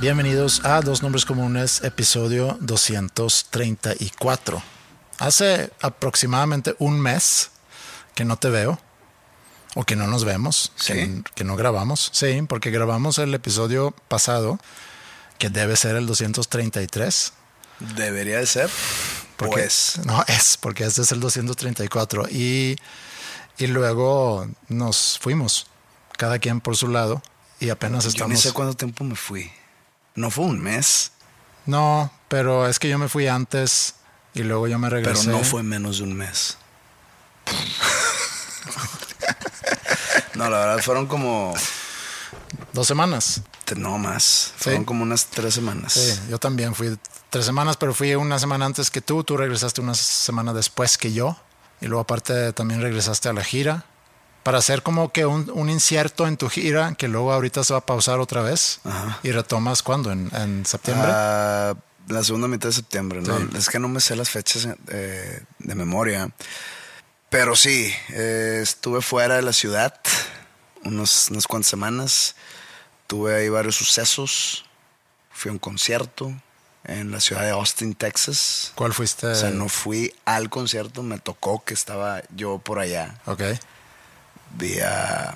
Bienvenidos a Dos Nombres Comunes, episodio 234. Hace aproximadamente un mes que no te veo, o que no nos vemos, que, que no grabamos. Sí, porque grabamos el episodio pasado, que debe ser el 233. Debería de ser. Porque, Pues. No, es, porque este es el 234. Y, y luego nos fuimos, cada quien por su lado, y apenas Yo estamos... ni sé cuánto tiempo me fui. No fue un mes, No, pero es que yo me fui antes y luego yo me pero regresé. no fue menos de un mes. no, la verdad fueron como. Dos semanas. No más. Sí. Fueron como unas tres semanas. Sí, yo también fui tres semanas, pero fui una semana antes que tú. Tú regresaste una semana después que yo. Y luego aparte también regresaste a la gira. Para hacer como que un, un incierto en tu gira, que luego ahorita se va a pausar otra vez. Ajá. Y retomas cuándo? ¿En, en septiembre? Ah, la segunda mitad de septiembre. ¿no? Sí. Es que no me sé las fechas eh, de memoria. Pero sí, eh, estuve fuera de la ciudad unos, unas cuantas semanas. Tuve ahí varios sucesos. Fui a un concierto en la ciudad de Austin, Texas. ¿Cuál fuiste? O sea, no fui al concierto, me tocó que estaba yo por allá. Ok. Vi a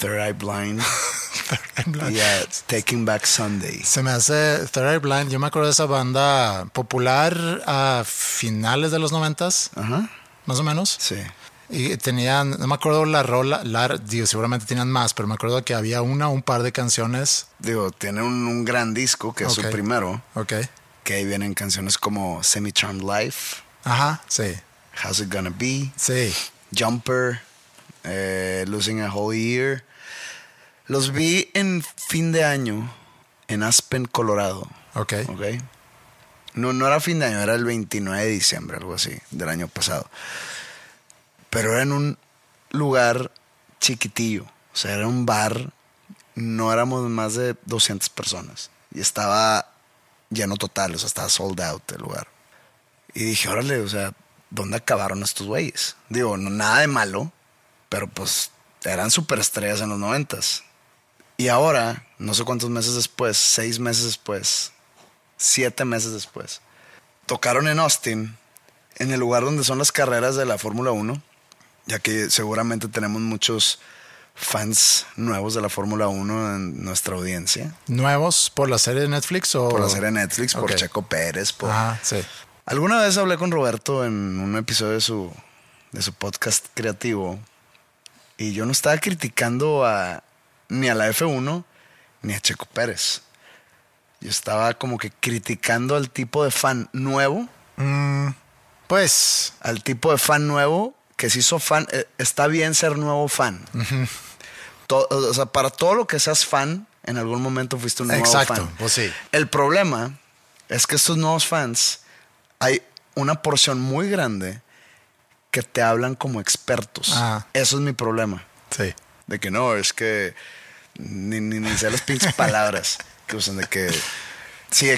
Third Eye Blind y a Taking Back Sunday. Se me hace Third Eye Blind. Yo me acuerdo de esa banda popular a finales de los noventas, Ajá, más o menos. sí. Y tenían, no me acuerdo la rola, la, digo, seguramente tenían más, pero me acuerdo que había una, un par de canciones. Digo, tiene un, un gran disco que es su primero, Ok. que ahí vienen canciones como Semi Charmed Life, Ajá, sí, How's It Gonna Be, sí. Jumper, eh, Losing a Whole Year. Los vi en fin de año en Aspen, Colorado. Ok. ¿ok? No, no era fin de año, era el 29 de diciembre, algo así, del año pasado. Pero era en un lugar chiquitillo, o sea, era un bar, no éramos más de 200 personas y estaba lleno total, o sea, estaba sold out el lugar. Y dije, órale, o sea, ¿dónde acabaron estos güeyes? Digo, no, nada de malo, pero pues eran superestrellas en los noventas. Y ahora, no sé cuántos meses después, seis meses después, siete meses después, tocaron en Austin, en el lugar donde son las carreras de la Fórmula 1, ya que seguramente tenemos muchos fans nuevos de la Fórmula 1 en nuestra audiencia. ¿Nuevos por la serie de Netflix o...? Por la serie de Netflix, por. Checo Pérez, por... Sí. Alguna vez hablé con Roberto en un episodio de su, de su podcast creativo y yo no estaba criticando a, ni a la F1 ni a Checo Pérez. Yo estaba como que criticando al tipo de fan nuevo, Pues, al tipo de fan nuevo que se hizo fan. eh, está bien ser nuevo fan. O sea, para todo lo que seas fan, en algún momento fuiste un nuevo Exacto, fan. pues sí. El problema es que estos nuevos fans, hay una porción muy grande que te hablan como expertos. Ajá. Eso es mi problema. sí. De que no, es que ni, ni, ni sé las pinches palabras que usan, de que Sí,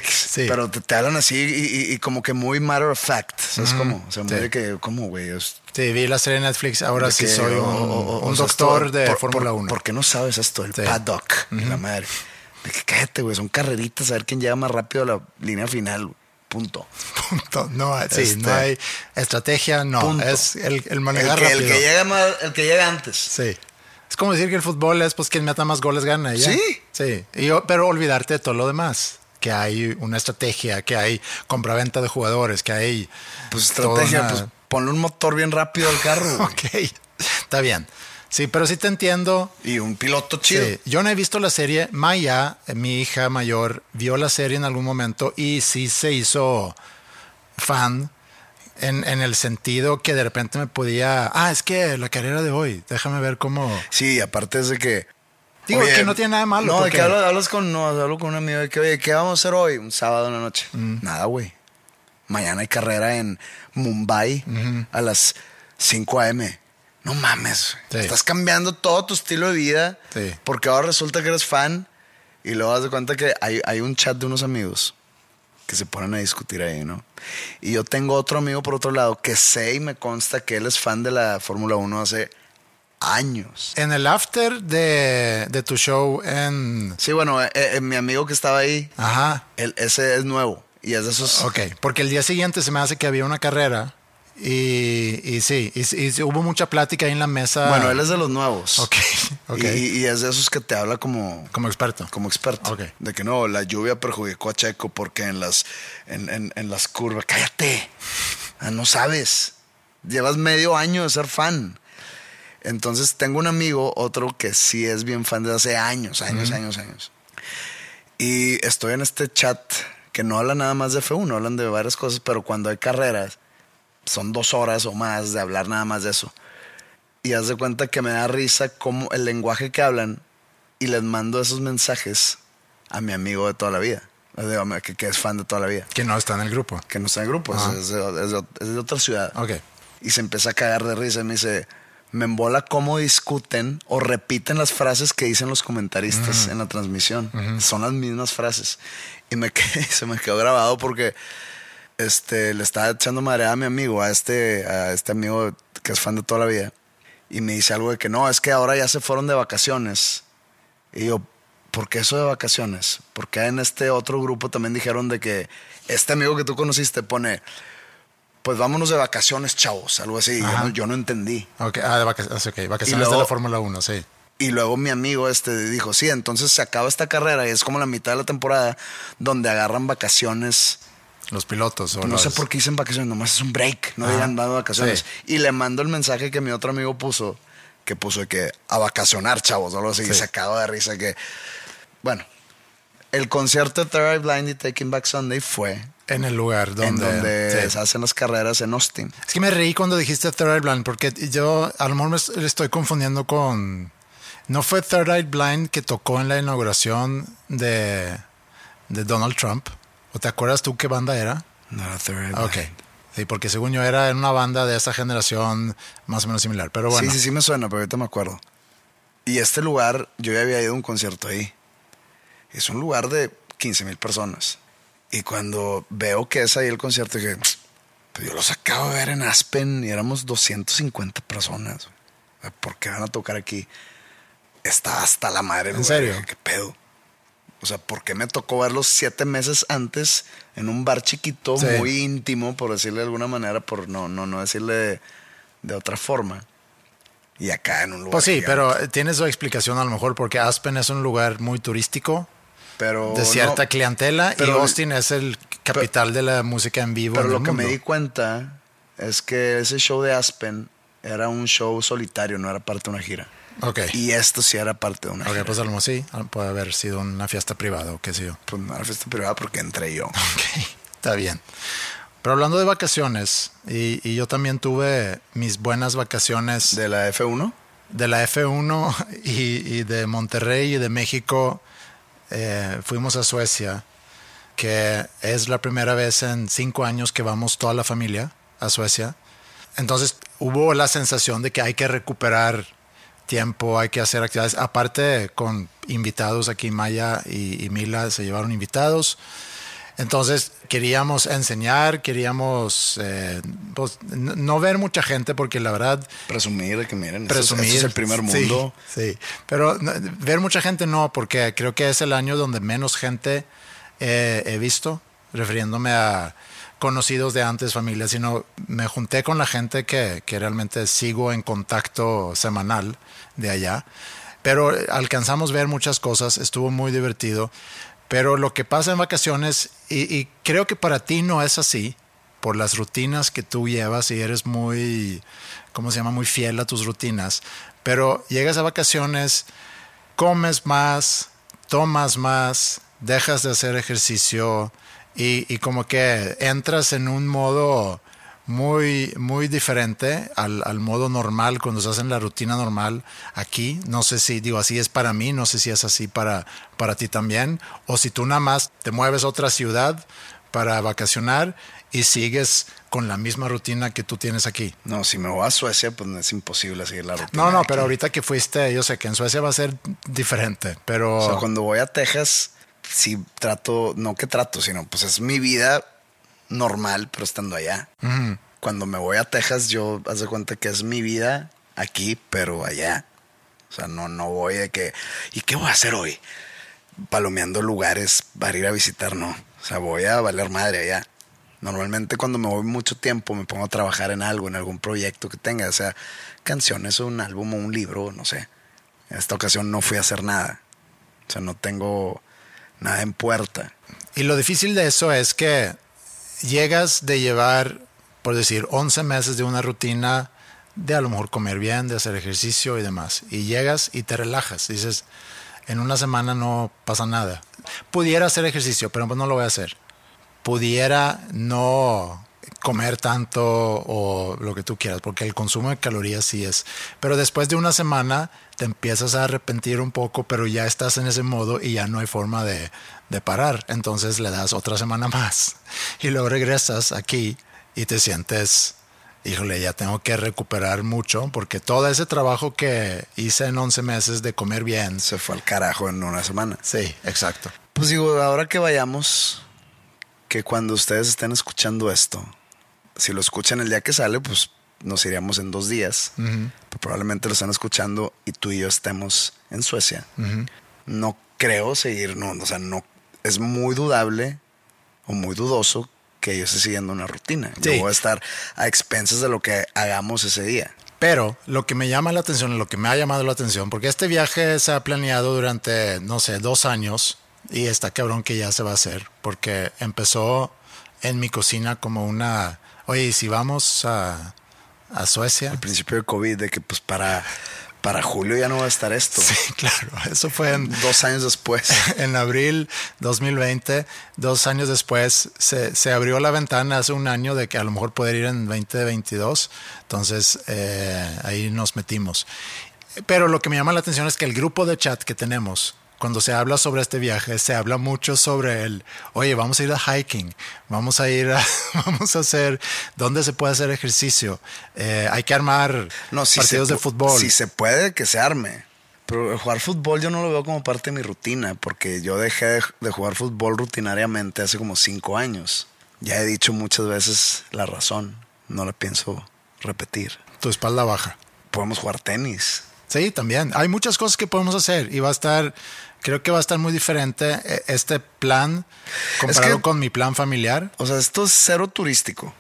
pero te, te hablan así y, y- y como que muy matter of fact. ¿Sabes cómo? O sea, muy Sí. de que, ¿cómo, güey? Es- Sí, vi la serie de Netflix, ahora sí que, soy un, o- doctor esto- de Fórmula por- 1. ¿Por qué no sabes esto? El Sí. paddock, y la madre. De que cállate, güey, son carreritas a ver quién llega más rápido a la línea final. güey. Punto. Punto. No, hay- sí, Este- no hay estrategia, no. Punto. Es el, el El manejar que, el rápido. que llega más, el que llega antes. Sí. Es como decir que el fútbol es pues quien meta más goles gana. ya. Sí. Sí. Y pero olvidarte de todo lo demás. Que hay una estrategia, que hay compraventa de jugadores, que hay. Pues estrategia, una- pues ponle un motor bien rápido al carro. Ok. Está bien. Sí, pero sí te entiendo. Y un piloto chido. Sí, yo no he visto la serie. Maya, mi hija mayor, vio la serie en algún momento y sí se hizo fan en, en el sentido que de repente me podía. Ah, es que la carrera de hoy, déjame ver cómo. Sí, aparte es de que. Digo, que no tiene nada de malo, No, de porque- que hablas, hablas con, no, hablo con un amigo de que, oye, ¿qué vamos a hacer hoy? Un sábado en la noche. Mm. Nada, güey. Mañana hay carrera en Mumbai a las 5 a.m. No mames. Sí. Estás cambiando todo tu estilo de vida. Sí. Porque ahora resulta que eres fan y luego das de cuenta que hay, hay un chat de unos amigos que se ponen a discutir ahí, ¿no? Y yo tengo otro amigo por otro lado que sé y me consta que él es fan de la Fórmula 1 hace años. En el after de, de tu show en. Sí, bueno, eh, eh, mi amigo que estaba ahí, Ajá. él- ese es nuevo. Y es de esos. Ok, porque el día siguiente se me hace que había una carrera y, y sí, y, y hubo mucha plática ahí en la mesa. Bueno, él es de los nuevos. Ok, ok. Y, es de esos que te habla como, Como experto. como experto. Ok. De que no, la lluvia perjudicó a Checo porque en las, en, en- en las curvas. ¡Cállate! Ah, no sabes. Llevas medio año de ser fan. Entonces tengo un amigo, otro que sí es bien fan desde hace años, años, años, años. Y estoy en este chat que no habla nada más de F1, hablan de varias cosas, pero cuando hay carreras, son dos horas o más de hablar nada más de eso. Y haz de cuenta que me da risa como el lenguaje que hablan y les mando esos mensajes a mi amigo de toda la vida, que, que es fan de toda la vida, Que no está en el grupo. que no está en el grupo, es- es, de, es de- es de otra ciudad. Ok. Y se empieza a cagar de risa y me dice, me embola cómo discuten o repiten las frases que dicen los comentaristas en la transmisión. Son las mismas frases. Y me quedé- se me quedó grabado porque este, le estaba echando madre a mi amigo, a este, a este amigo que es fan de toda la vida. Y me dice algo de que no, es que ahora ya se fueron de vacaciones. Y yo, ¿por qué eso de vacaciones? Porque en este otro grupo también dijeron de que este amigo que tú conociste pone, pues vámonos de vacaciones, chavos, algo así. Yo no, yo no entendí. Ok, ah, de vacaciones, ok, vacaciones Y luego- de la Fórmula 1, sí. Y luego mi amigo este dijo, sí, entonces se acaba esta carrera y es como la mitad de la temporada donde agarran vacaciones. Los pilotos. O no sé por qué dicen vacaciones, nomás es un break, no digan dando vacaciones. Sí. Y le mando el mensaje que mi otro amigo puso, que puso de que a vacacionar, chavos, o algo así, y se cagó de risa que, bueno, el concierto de Third Eye Blind y Taking Back Sunday fue En el lugar donde. en donde sí. se hacen las carreras en Austin. Es que me reí cuando dijiste Third Eye Blind, porque yo a lo mejor me estoy confundiendo con. ¿No fue Third Eye Blind que tocó en la inauguración de, de Donald Trump? ¿O te acuerdas tú qué banda era? No Third Eye Ok. Sí, porque según yo era en una banda de esa generación más o menos similar. Pero bueno. Sí, sí, sí me suena, pero ahorita me acuerdo. Y este lugar, yo ya había ido a un concierto ahí. Es un lugar de 15 mil personas. Y cuando veo que es ahí el concierto, dije, pues yo los acabo de ver en Aspen y éramos 250 personas. ¿Por qué van a tocar aquí? Está hasta la madre. ¿En lugar. serio? ¿Qué pedo? O sea, ¿por qué me tocó verlos siete meses antes en un bar chiquito, Sí. muy íntimo, por decirle de alguna manera, por no, no, no decirle de, de otra forma? Y acá en un lugar. Pues sí, gigante. pero eh, tiene su explicación a lo mejor porque Aspen es un lugar muy turístico Pero de cierta no, clientela y pero- Austin es el capital de la música en vivo. Pero en lo el que me di cuenta es que ese show de Aspen era un show solitario, no era parte de una gira. Ok. Y esto sí era parte de una Ok, gira. pues a lo mejor sí, puede haber sido una fiesta privada o qué sé yo. Pues era fiesta privada porque entré yo. Ok, está bien. Pero hablando de vacaciones, y, y yo también tuve mis buenas vacaciones de, De la F1. la F1 y, y de Monterrey y de México, eh, fuimos a Suecia, que es la primera vez en cinco años que vamos toda la familia a Suecia. Entonces hubo la sensación de que hay que recuperar tiempo, hay que hacer actividades. Aparte con invitados aquí, Maya y, y Mila se llevaron invitados. Entonces queríamos enseñar, queríamos eh, pues, no ver mucha gente porque la verdad Presumir que miren, esto es- presumir. esto es el primer Sí, mundo. Sí, pero no, ver mucha gente no, porque creo que es el año donde menos gente eh, he visto, refiriéndome a conocidos de antes, familia, sino me junté con la gente que, que realmente sigo en contacto semanal de allá. Pero alcanzamos a ver muchas cosas, estuvo muy divertido. Pero lo que pasa en vacaciones, y, y creo que para ti no es así, por las rutinas que tú llevas y eres muy, ¿cómo se llama? Muy fiel a tus rutinas. Pero llegas a vacaciones, comes más, tomas más, dejas de hacer ejercicio y, y como que entras en un modo muy, muy diferente al, al modo normal cuando estás en la rutina normal aquí. No sé si, digo, así es para mí, no sé si es así para, para ti también. O si tú nada más te mueves a otra ciudad para vacacionar y sigues con la misma rutina que tú tienes aquí. No, si me voy a Suecia, pues es imposible seguir la rutina. No, no, de pero aquí. ahorita que fuiste, yo sé que en Suecia va a ser diferente, pero... O sea, cuando voy a Texas, sí trato, no que trato, sino pues es mi vida normal, pero estando allá. Cuando me voy a Texas, yo haz de cuenta que es mi vida aquí, pero allá. O sea, no, no voy de que, ¿y qué voy a hacer hoy? Palomeando lugares para ir a visitar, no. O sea, voy a valer madre allá. Normalmente cuando me voy mucho tiempo me pongo a trabajar en algo, en algún proyecto que tenga, o sea, canciones o un álbum o un libro, no sé. En esta ocasión no fui a hacer nada. O sea, no tengo nada en puerta. Y lo difícil de eso es que llegas de llevar, por decir, 11 meses de una rutina de a lo mejor comer bien, de hacer ejercicio y demás. Y llegas y te relajas. Dices, en una semana no pasa nada. Pudiera hacer ejercicio, pero pues no lo voy a hacer. Pudiera no comer tanto o lo que tú quieras, porque el consumo de calorías sí es. Pero después de una semana te empiezas a arrepentir un poco, pero ya estás en ese modo y ya no hay forma de, de parar. Entonces le das otra semana más y luego regresas aquí y te sientes, híjole, ya tengo que recuperar mucho porque todo ese trabajo que hice en 11 meses de comer bien. Se fue al carajo en una semana. Sí, exacto. Pues digo, ahora que vayamos, que cuando ustedes estén escuchando esto, si lo escuchan el día que sale, pues nos iríamos en dos días. Pero probablemente lo están escuchando y tú y yo estemos en Suecia. No creo seguir, no, o sea, no, es muy dudable o muy dudoso que yo esté siguiendo una rutina. Sí. Yo voy a estar a expensas de lo que hagamos ese día. Pero lo que me llama la atención, lo que me ha llamado la atención, porque este viaje se ha planeado durante, no sé, dos años y está cabrón que ya se va a hacer, porque empezó en mi cocina como una, oye, ¿y si vamos a, a Suecia? Al principio de COVID, de que pues para, para julio ya no va a estar esto. Sí, claro, eso fue en, Dos años después. en abril 2020, dos años después, se, se abrió la ventana hace un año de que a lo mejor poder ir en 2022. Entonces eh, ahí nos metimos. Pero lo que me llama la atención es que el grupo de chat que tenemos, cuando se habla sobre este viaje, se habla mucho sobre el, oye, vamos a ir a hiking, vamos a ir a, vamos a hacer, ¿dónde se puede hacer ejercicio? Eh, hay que armar No, si partidos se de fútbol. Si se puede, que se arme. Pero jugar fútbol yo no lo veo como parte de mi rutina, porque yo dejé de, de jugar fútbol rutinariamente hace como cinco años. Ya he dicho muchas veces la razón, no la pienso repetir. Tu espalda baja. Podemos jugar tenis. Sí, también. Hay muchas cosas que podemos hacer y va a estar, creo que va a estar muy diferente eh, este plan comparado que- con mi plan familiar. O sea, esto es cero turístico.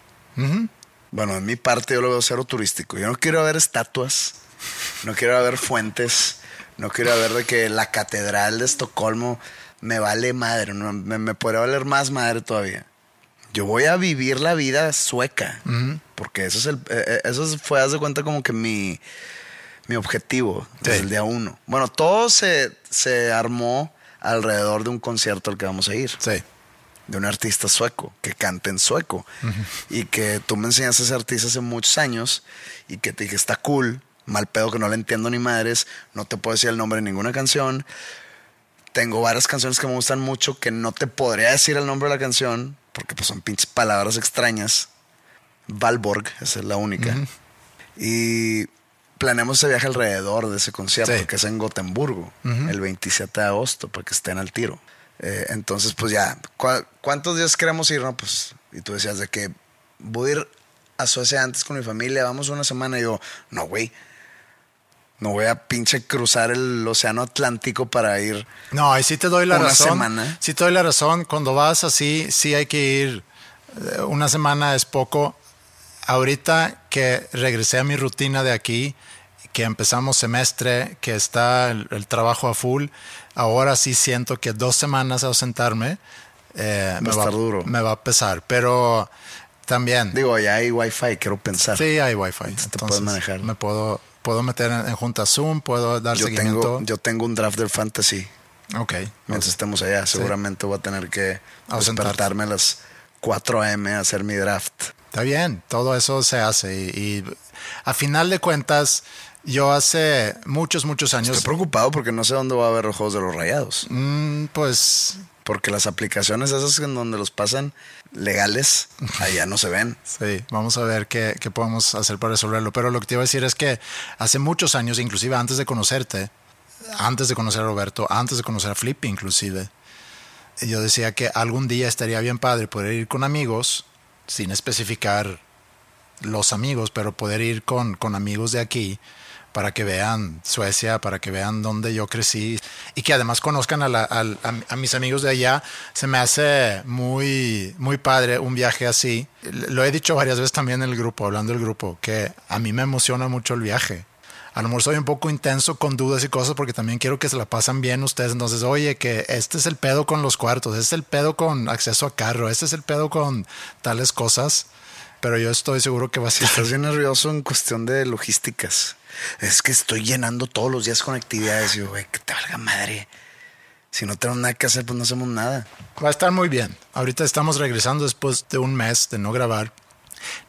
Bueno, en mi parte yo lo veo cero turístico. Yo no quiero ver estatuas, no quiero ver fuentes, no quiero ver de que la catedral de Estocolmo me vale madre, no, me, me podría valer más madre todavía. Yo voy a vivir la vida sueca, porque eso es el, eh, eh, eso fue, haz de cuenta como que mi, mi objetivo desde Sí. el día uno. Bueno, todo se, se armó alrededor de un concierto al que vamos a ir Sí. de un artista sueco que canta en sueco y que tú me enseñaste a ese artista hace muchos años y que te dije está cool, mal pedo que no le entiendo ni madres, no te puedo decir el nombre de ninguna canción. Tengo varias canciones que me gustan mucho que no te podría decir el nombre de la canción porque pues son pinches palabras extrañas. Valborg, esa es la única. Y planeamos ese viaje alrededor de ese concierto Sí. que es en Gotemburgo el 27 de agosto para que estén al tiro. Eh, entonces, pues ya, ¿cu- ¿cuántos días queremos ir? No, pues, y tú decías de que voy a ir a Suecia antes con mi familia, vamos una semana. Y yo, no, güey, no voy a pinche cruzar el océano Atlántico para ir. No, ahí sí te doy la Una razón. semana. Sí te doy la razón. Cuando vas así, sí hay que ir. eh, Una semana es poco. Ahorita que regresé a mi rutina de aquí, que empezamos semestre, que está el, el trabajo a full, ahora sí siento que dos semanas ausentarme eh, me, a estar duro. me va a pesar. Pero también. Digo, allá hay wifi, quiero pensar. Sí, hay wifi. te Entonces, puedes manejar. Me puedo, puedo meter en, en junta Zoom, puedo dar yo, seguimiento. tengo, yo tengo un draft del fantasy. ok. Mientras estemos allá, seguramente voy a tener que despertarme a las 4 a.m. a hacer mi draft. Está bien, todo eso se hace. Y, y a final de cuentas, yo hace muchos, muchos años, Estoy preocupado porque no sé dónde va a haber los juegos de los rayados. mm, pues Porque las aplicaciones esas en donde los pasan legales, allá no se ven. sí, vamos a ver qué, qué podemos hacer para resolverlo. Pero lo que te iba a decir es que hace muchos años, inclusive antes de conocerte, antes de conocer a Roberto, antes de conocer a Flip inclusive, yo decía que algún día estaría bien padre poder ir con amigos, sin especificar los amigos, pero poder ir con, con amigos de aquí para que vean Suecia, para que vean dónde yo crecí y que además conozcan a, a mis amigos de allá. Se me hace muy, muy padre un viaje así. Lo he dicho varias veces también en el grupo, hablando del grupo, que a mí me emociona mucho el viaje. A lo mejor soy un poco intenso con dudas y cosas porque también quiero que se la pasan bien ustedes. Entonces, oye, que este es el pedo con los cuartos, este es el pedo con acceso a carro, este es el pedo con tales cosas. Pero yo estoy seguro que va a ser Estás bien nervioso en cuestión de logísticas. Es que estoy llenando todos los días con actividades. Y yo, güey, que te valga madre. Si no tenemos nada que hacer, pues no hacemos nada. Va a estar muy bien. Ahorita estamos regresando después de un mes de no grabar.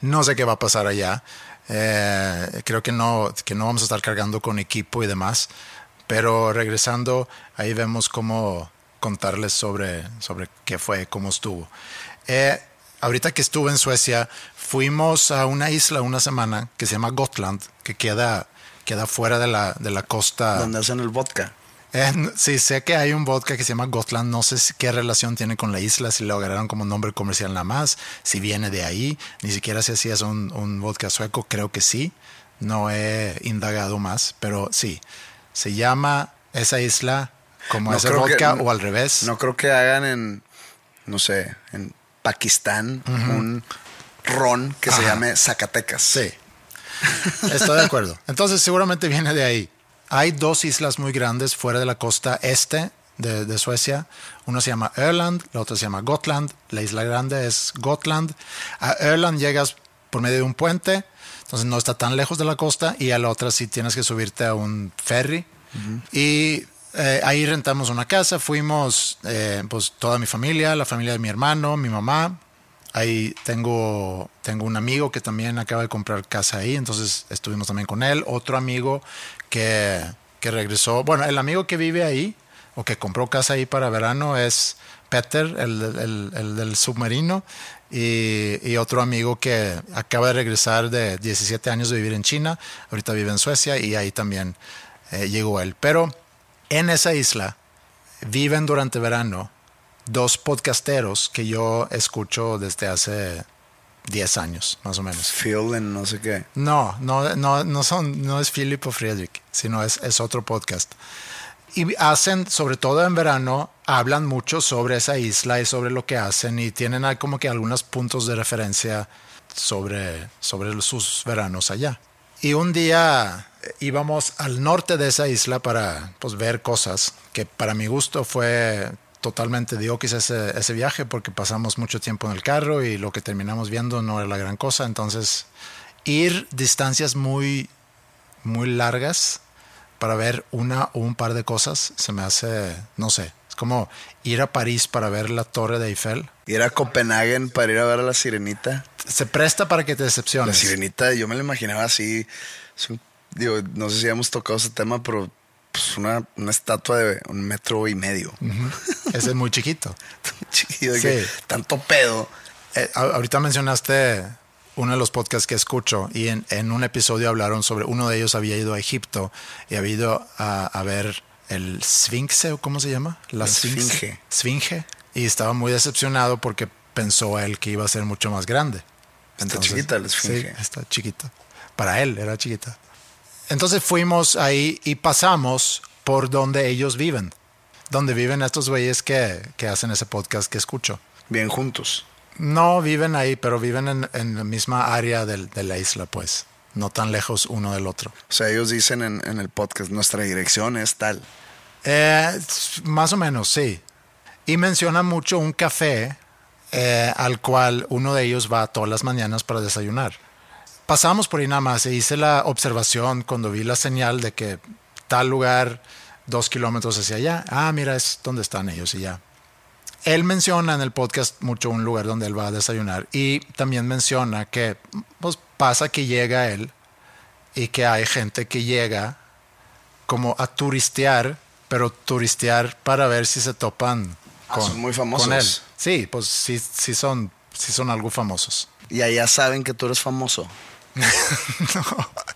No sé qué va a pasar allá. Eh, creo que no, que no vamos a estar cargando con equipo y demás. Pero regresando, ahí vemos cómo contarles sobre, sobre qué fue, cómo estuvo. Eh, ahorita que estuve en Suecia, fuimos a una isla una semana que se llama Gotland, que queda, queda fuera de la, de la costa. Donde hacen el vodka. Eh, sí, sé que hay un vodka que se llama Gotland. No sé si- qué relación tiene con la isla, si lo agarraron como nombre comercial nada más, si viene de ahí. Ni siquiera sé si es un, un vodka sueco, creo que sí. No he indagado más, pero sí. Se llama esa isla como No ese que- vodka o al revés. No creo que hagan en, no sé, en Pakistán un ron que se llame Zacatecas. Sí. Estoy de acuerdo. Entonces seguramente viene de ahí. Hay dos islas muy grandes fuera de la costa este de, de Suecia. Una se llama Öland, la otra se llama Gotland. La isla grande es Gotland. A Öland llegas por medio de un puente, entonces no está tan lejos de la costa. Y a la otra sí tienes que subirte a un ferry. Y eh, ahí rentamos una casa. Fuimos eh, pues toda mi familia, la familia de mi hermano, mi mamá, Ahí tengo, tengo un amigo que también acaba de comprar casa ahí, entonces estuvimos también con él. Otro amigo que, que regresó, bueno, el amigo que vive ahí o que compró casa ahí para verano es Peter, el, el- el del submarino, y, y otro amigo que acaba de regresar de 17 años de vivir en China, ahorita vive en Suecia y ahí también eh, llegó él. Pero en esa isla viven durante verano dos podcasteros que yo escucho desde hace 10 años, más o menos. Phil en no sé qué. No, no, no, no son, no es Philip o Friedrich, sino es, es otro podcast. Y hacen, sobre todo en verano, hablan mucho sobre esa isla y sobre lo que hacen y tienen como que algunos puntos de referencia sobre, sobre sus veranos allá. Y un día eh, íbamos al norte de esa isla para pues, ver cosas que para mi gusto fue totalmente diokis ese, ese viaje porque pasamos mucho tiempo en el carro y lo que terminamos viendo no era la gran cosa. Entonces, ir distancias muy, muy largas para ver una o un par de cosas se me hace, no sé, es como ir a París para ver la Torre de Eiffel. Ir a Copenhagen para ir a ver a la sirenita. Se presta para que te La decepciones. sirenita, yo me la imaginaba así. un- digo, no sé si hemos tocado ese tema, pero pues una, una estatua de un metro y medio. Ese es muy chiquito. Sí. que tanto pedo. Eh, ahorita mencionaste uno de los podcasts que escucho y en, en un episodio hablaron sobre uno de ellos había ido a Egipto y había ido a, a ver el Sphinxe, o cómo se llama? La Esfinge. Esfinge. Y estaba muy decepcionado porque pensó él que iba a ser mucho más grande. está chiquita la Esfinge. Sí, está chiquita. Para él era chiquita. Entonces fuimos ahí y pasamos por donde ellos viven. Donde viven estos güeyes que, que hacen ese podcast que escucho. Bien juntos. No viven ahí, pero viven en, en la misma área del- de, la isla, pues. No tan lejos uno del otro. O sea, ellos dicen en, en el podcast, nuestra dirección es tal. Eh, más o menos, sí. Y menciona mucho un café eh, al cual uno de ellos va todas las mañanas para desayunar. Pasamos por ahí nada más e hice la observación cuando vi la señal de que tal lugar, dos kilómetros hacia allá. Ah, mira, es donde están ellos y ya. Él menciona en el podcast mucho un lugar donde él va a desayunar y también menciona que pues, pasa que llega él y que hay gente que llega como a turistear, pero turistear para ver si se topan Ah, son muy famosos. con él. Sí, pues sí, sí son, sí son algo famosos. Y allá saben que tú eres famoso.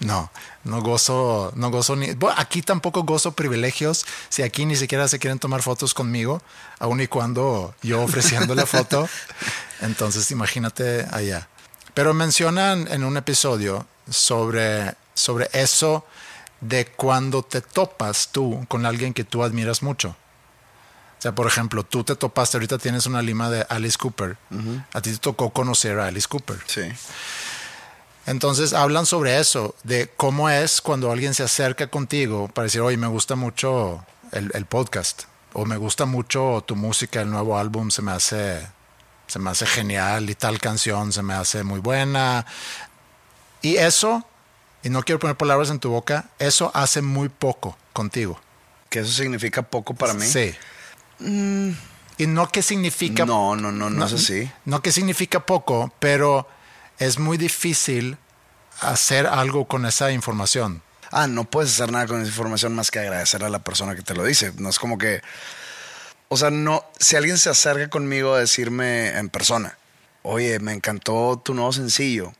No, no gozo, no gozo ni. Bueno, aquí tampoco gozo privilegios. Si aquí ni siquiera se quieren tomar fotos conmigo, aun y cuando yo ofreciendo la foto, entonces imagínate allá. Pero mencionan en un episodio sobre, sobre eso de cuando te topas tú con alguien que tú admiras mucho. O sea, por ejemplo, tú te topaste, ahorita tienes una lima de Alice Cooper. A ti te tocó conocer a Alice Cooper. Sí. Entonces hablan sobre eso, de cómo es cuando alguien se acerca contigo para decir, oye, me gusta mucho el, el podcast, o me gusta mucho tu música, el nuevo álbum se me hace, se me hace genial y tal canción se me hace muy buena. Y eso, y no quiero poner palabras en tu boca, eso hace muy poco contigo. Que eso significa poco para mí. Sí. Y no que significa... No, no, no, no es así. No que significa poco, pero es muy difícil hacer algo con esa información. Ah, no puedes hacer nada con esa información más que agradecer a la persona que te lo dice. No es como que. O sea, no. Si alguien se acerca conmigo a decirme en persona, oye, me encantó tu nuevo sencillo,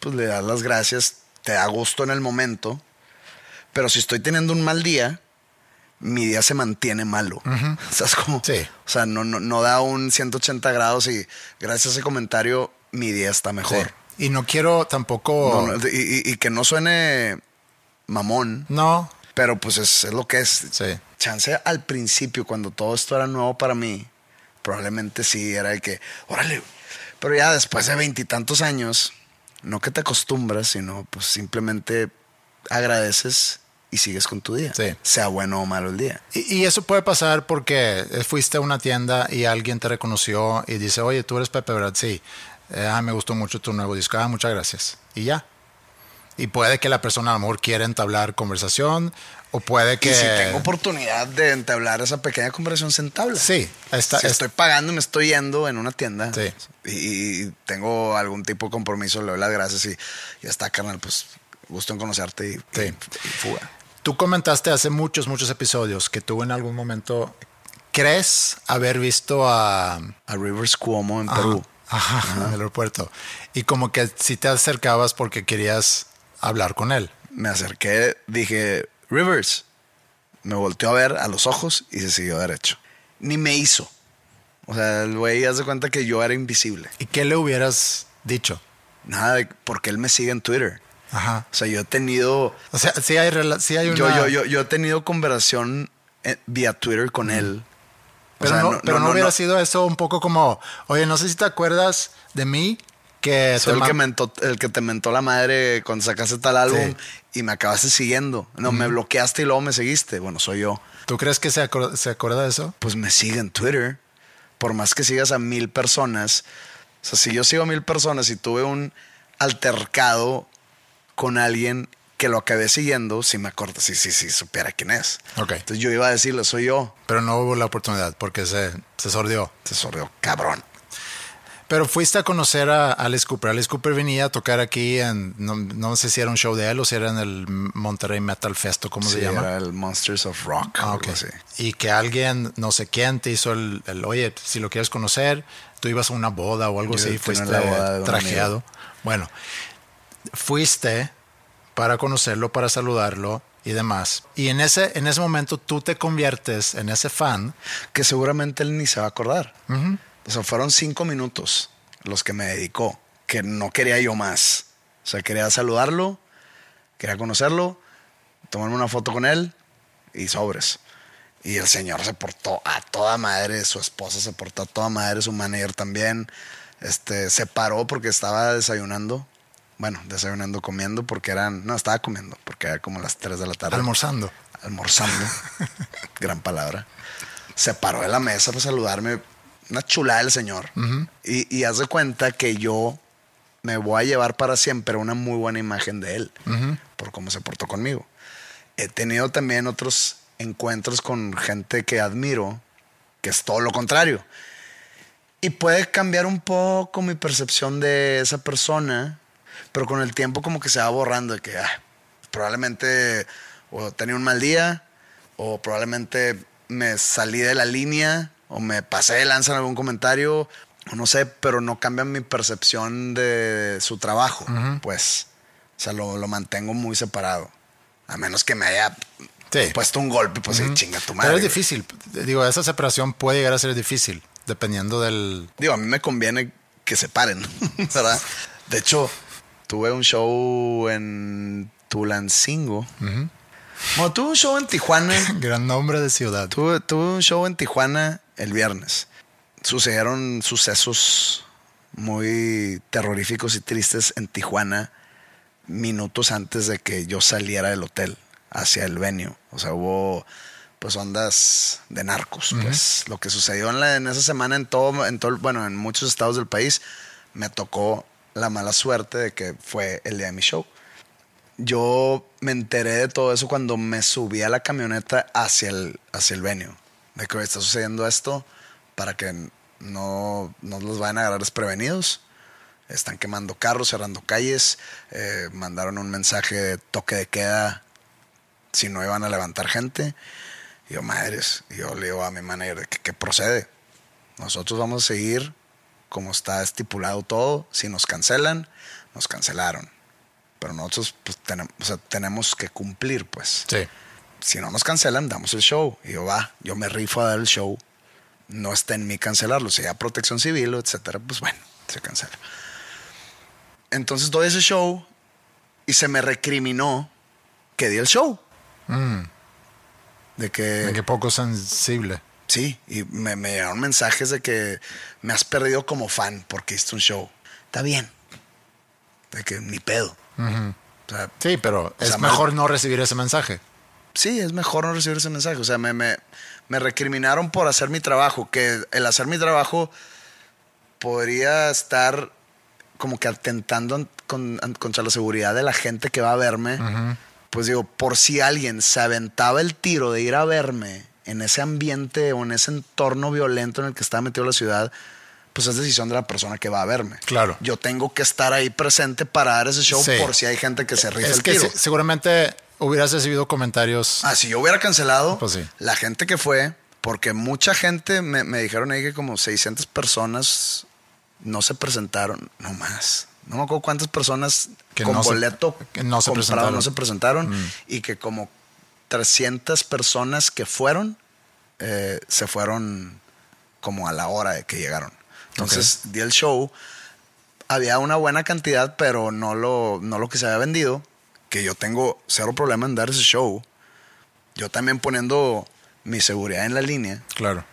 pues le das las gracias, te da gusto en el momento. Pero si estoy teniendo un mal día, mi día se mantiene malo. ¿Sabes cómo? Sí. O sea, no, no, no da un 180 grados y gracias a ese comentario mi día está mejor. Y no quiero tampoco... No, no, y, y- y que no suene mamón, No, pero pues es, es lo que es. Sí. Chance al principio, cuando todo esto era nuevo para mí, probablemente sí era el que, órale. güey". Pero ya después de veintitantos años, no que te acostumbras, sino pues simplemente agradeces y sigues con tu día. Sí. Sea bueno o malo el día. Y, y eso puede pasar porque fuiste a una tienda y alguien te reconoció y dice, oye, tú eres Pepe, ¿verdad? Sí. Eh, ah, me gustó mucho tu nuevo disco. Ah, muchas gracias. Y ya. Y puede que la persona a lo mejor quiera entablar conversación o puede que... Y si tengo oportunidad de entablar esa pequeña conversación, se entabla. Sí, está, si es- estoy pagando y me estoy yendo en una tienda Sí. y, tengo algún tipo de compromiso, le doy las gracias y ya está, carnal, pues gusto en conocerte y, Sí. y fuga. Tú comentaste hace muchos, muchos episodios que tú en algún momento crees haber visto a... A Rivers Cuomo en Ajá, Perú. Ajá, en el aeropuerto. Y como que si te acercabas porque querías hablar con él. Me acerqué, dije, Rivers. Me volteó a ver a los ojos y se siguió derecho. Ni me hizo. O sea, el güey hace cuenta que yo era invisible. ¿Y qué le hubieras dicho? Nada, de- porque él me sigue en Twitter. Ajá. O sea, yo he tenido O sea, sí hay, rela- sí hay una... Yo, yo, yo, yo he tenido conversación eh, vía Twitter con él. Pero sea, no, pero no, hubiera sido eso un poco como, oye, no sé si te acuerdas de mí que... Soy el que, mentó- el que te mentó la madre cuando sacaste tal álbum y me acabaste siguiendo. No, me bloqueaste y luego me seguiste. Bueno, soy yo. ¿Tú crees que se, acor- se acuerda de eso? Pues me sigue en Twitter. Por más que sigas a mil personas. O sea, si yo sigo a mil personas y tuve un altercado con alguien que lo acabé siguiendo, si me acuerdo, sí, sí, sí, supiera quién es. Ok. Entonces yo iba a decirle, soy yo. Pero no hubo la oportunidad porque se, se sordió. Se sordió, cabrón. Pero fuiste a conocer a Alice Cooper. Alice Cooper venía a tocar aquí en, no, no sé si era un show de él o si era en el Monterrey Metal Fest o cómo Sí, se llama. Era el Monsters of Rock. Ah, algo ok. así. Y que alguien, no sé quién, te hizo el, el, oye, si lo quieres conocer, tú ibas a una boda o algo Yo así, fuiste trajeado. Bueno, fuiste para conocerlo, para saludarlo, y demás. Y en ese, en ese momento tú te conviertes en ese fan. Que seguramente él ni se va a acordar. O sea, fueron cinco minutos los que me dedicó, que no quería yo más. O sea, quería saludarlo, quería conocerlo, tomarme una foto con él y sobres. Y el señor se portó a toda madre, su esposa se portó a toda madre, su manager también. Este, se paró porque estaba desayunando. Bueno, desayunando, comiendo, porque eran. No, estaba comiendo, porque era como las 3 de la tarde. Almorzando. Almorzando. Gran palabra. Se paró de la mesa para saludarme. Una chulada el señor. y, y haz de cuenta que yo me voy a llevar para siempre una muy buena imagen de él por cómo se portó conmigo. He tenido también otros encuentros con gente que admiro, que es todo lo contrario. Y puede cambiar un poco mi percepción de esa persona, pero con el tiempo como que se va borrando de que ah, probablemente o tenía un mal día, o probablemente me salí de la línea, o me pasé de lanza en algún comentario, o no sé, pero no cambia mi percepción de su trabajo, pues. O sea, lo, lo mantengo muy separado. A menos que me haya Sí. puesto un golpe, pues sí, chinga tu madre. Pero es difícil. Digo, esa separación puede llegar a ser difícil, dependiendo del... Digo, a mí me conviene que se paren, ¿verdad? De hecho, tuve un show en Tulancingo. Bueno, tuve un show en Tijuana. Gran nombre de ciudad. tuve, tuve un show en Tijuana el viernes. Sucedieron sucesos muy terroríficos y tristes en Tijuana minutos antes de que yo saliera del hotel hacia el venue. O sea, hubo pues ondas de narcos. Pues lo que sucedió en, la- en esa semana en todo, en todo, bueno, en muchos estados del país, me tocó la mala suerte de que fue el día de mi show. Yo me enteré de todo eso cuando me subí a la camioneta hacia el, hacia el venue. De que está sucediendo esto para que no, no los vayan a agarrar desprevenidos. Están quemando carros, cerrando calles. eh, mandaron un mensaje de toque de queda si no iban a levantar gente. Y yo, madres, yo le digo a mi manager que, que procede. Nosotros vamos a seguir como está estipulado todo. Si nos cancelan, nos cancelaron. Pero nosotros pues, tenem- o sea, tenemos que cumplir, pues. Sí. Si no nos cancelan, damos el show. Y yo, va, yo me rifo a dar el show. No está en mí cancelarlo. Si hay protección civil, etcétera, pues bueno, se cancela. Entonces doy ese show y se me recriminó que di el show. De que, De que poco sensible. Sí, y me, me llegaron mensajes de que me has perdido como fan porque hiciste un show. Está bien. De que ni pedo. O sea, Sí, pero es sea, mejor no recibir ese mensaje. sí, es mejor no recibir ese mensaje. O sea, me, me, me recriminaron por hacer mi trabajo, que el hacer mi trabajo podría estar como que atentando an- con- an- contra la seguridad de la gente que va a verme. Pues digo, por si alguien se aventaba el tiro de ir a verme en ese ambiente o en ese entorno violento en el que está metido la ciudad, pues es decisión de la persona que va a verme. Claro. Yo tengo que estar ahí presente para dar ese show Sí. por si hay gente que se rifa Es el que tiro. se- seguramente hubieras recibido comentarios. Ah, si yo hubiera cancelado, Pues sí. la gente que fue, porque mucha gente me, me dijeron ahí que como 600 personas no se presentaron, no más. No me acuerdo cuántas personas Que con no se- boleto que no se comprado presentaron. Mm. no se presentaron y que como 300 personas que fueron eh, se fueron como a la hora de que llegaron. Entonces di el show, había una buena cantidad, pero no lo, no lo que se había vendido, que yo tengo cero problema en dar ese show. Yo también poniendo mi seguridad en la línea. Claro.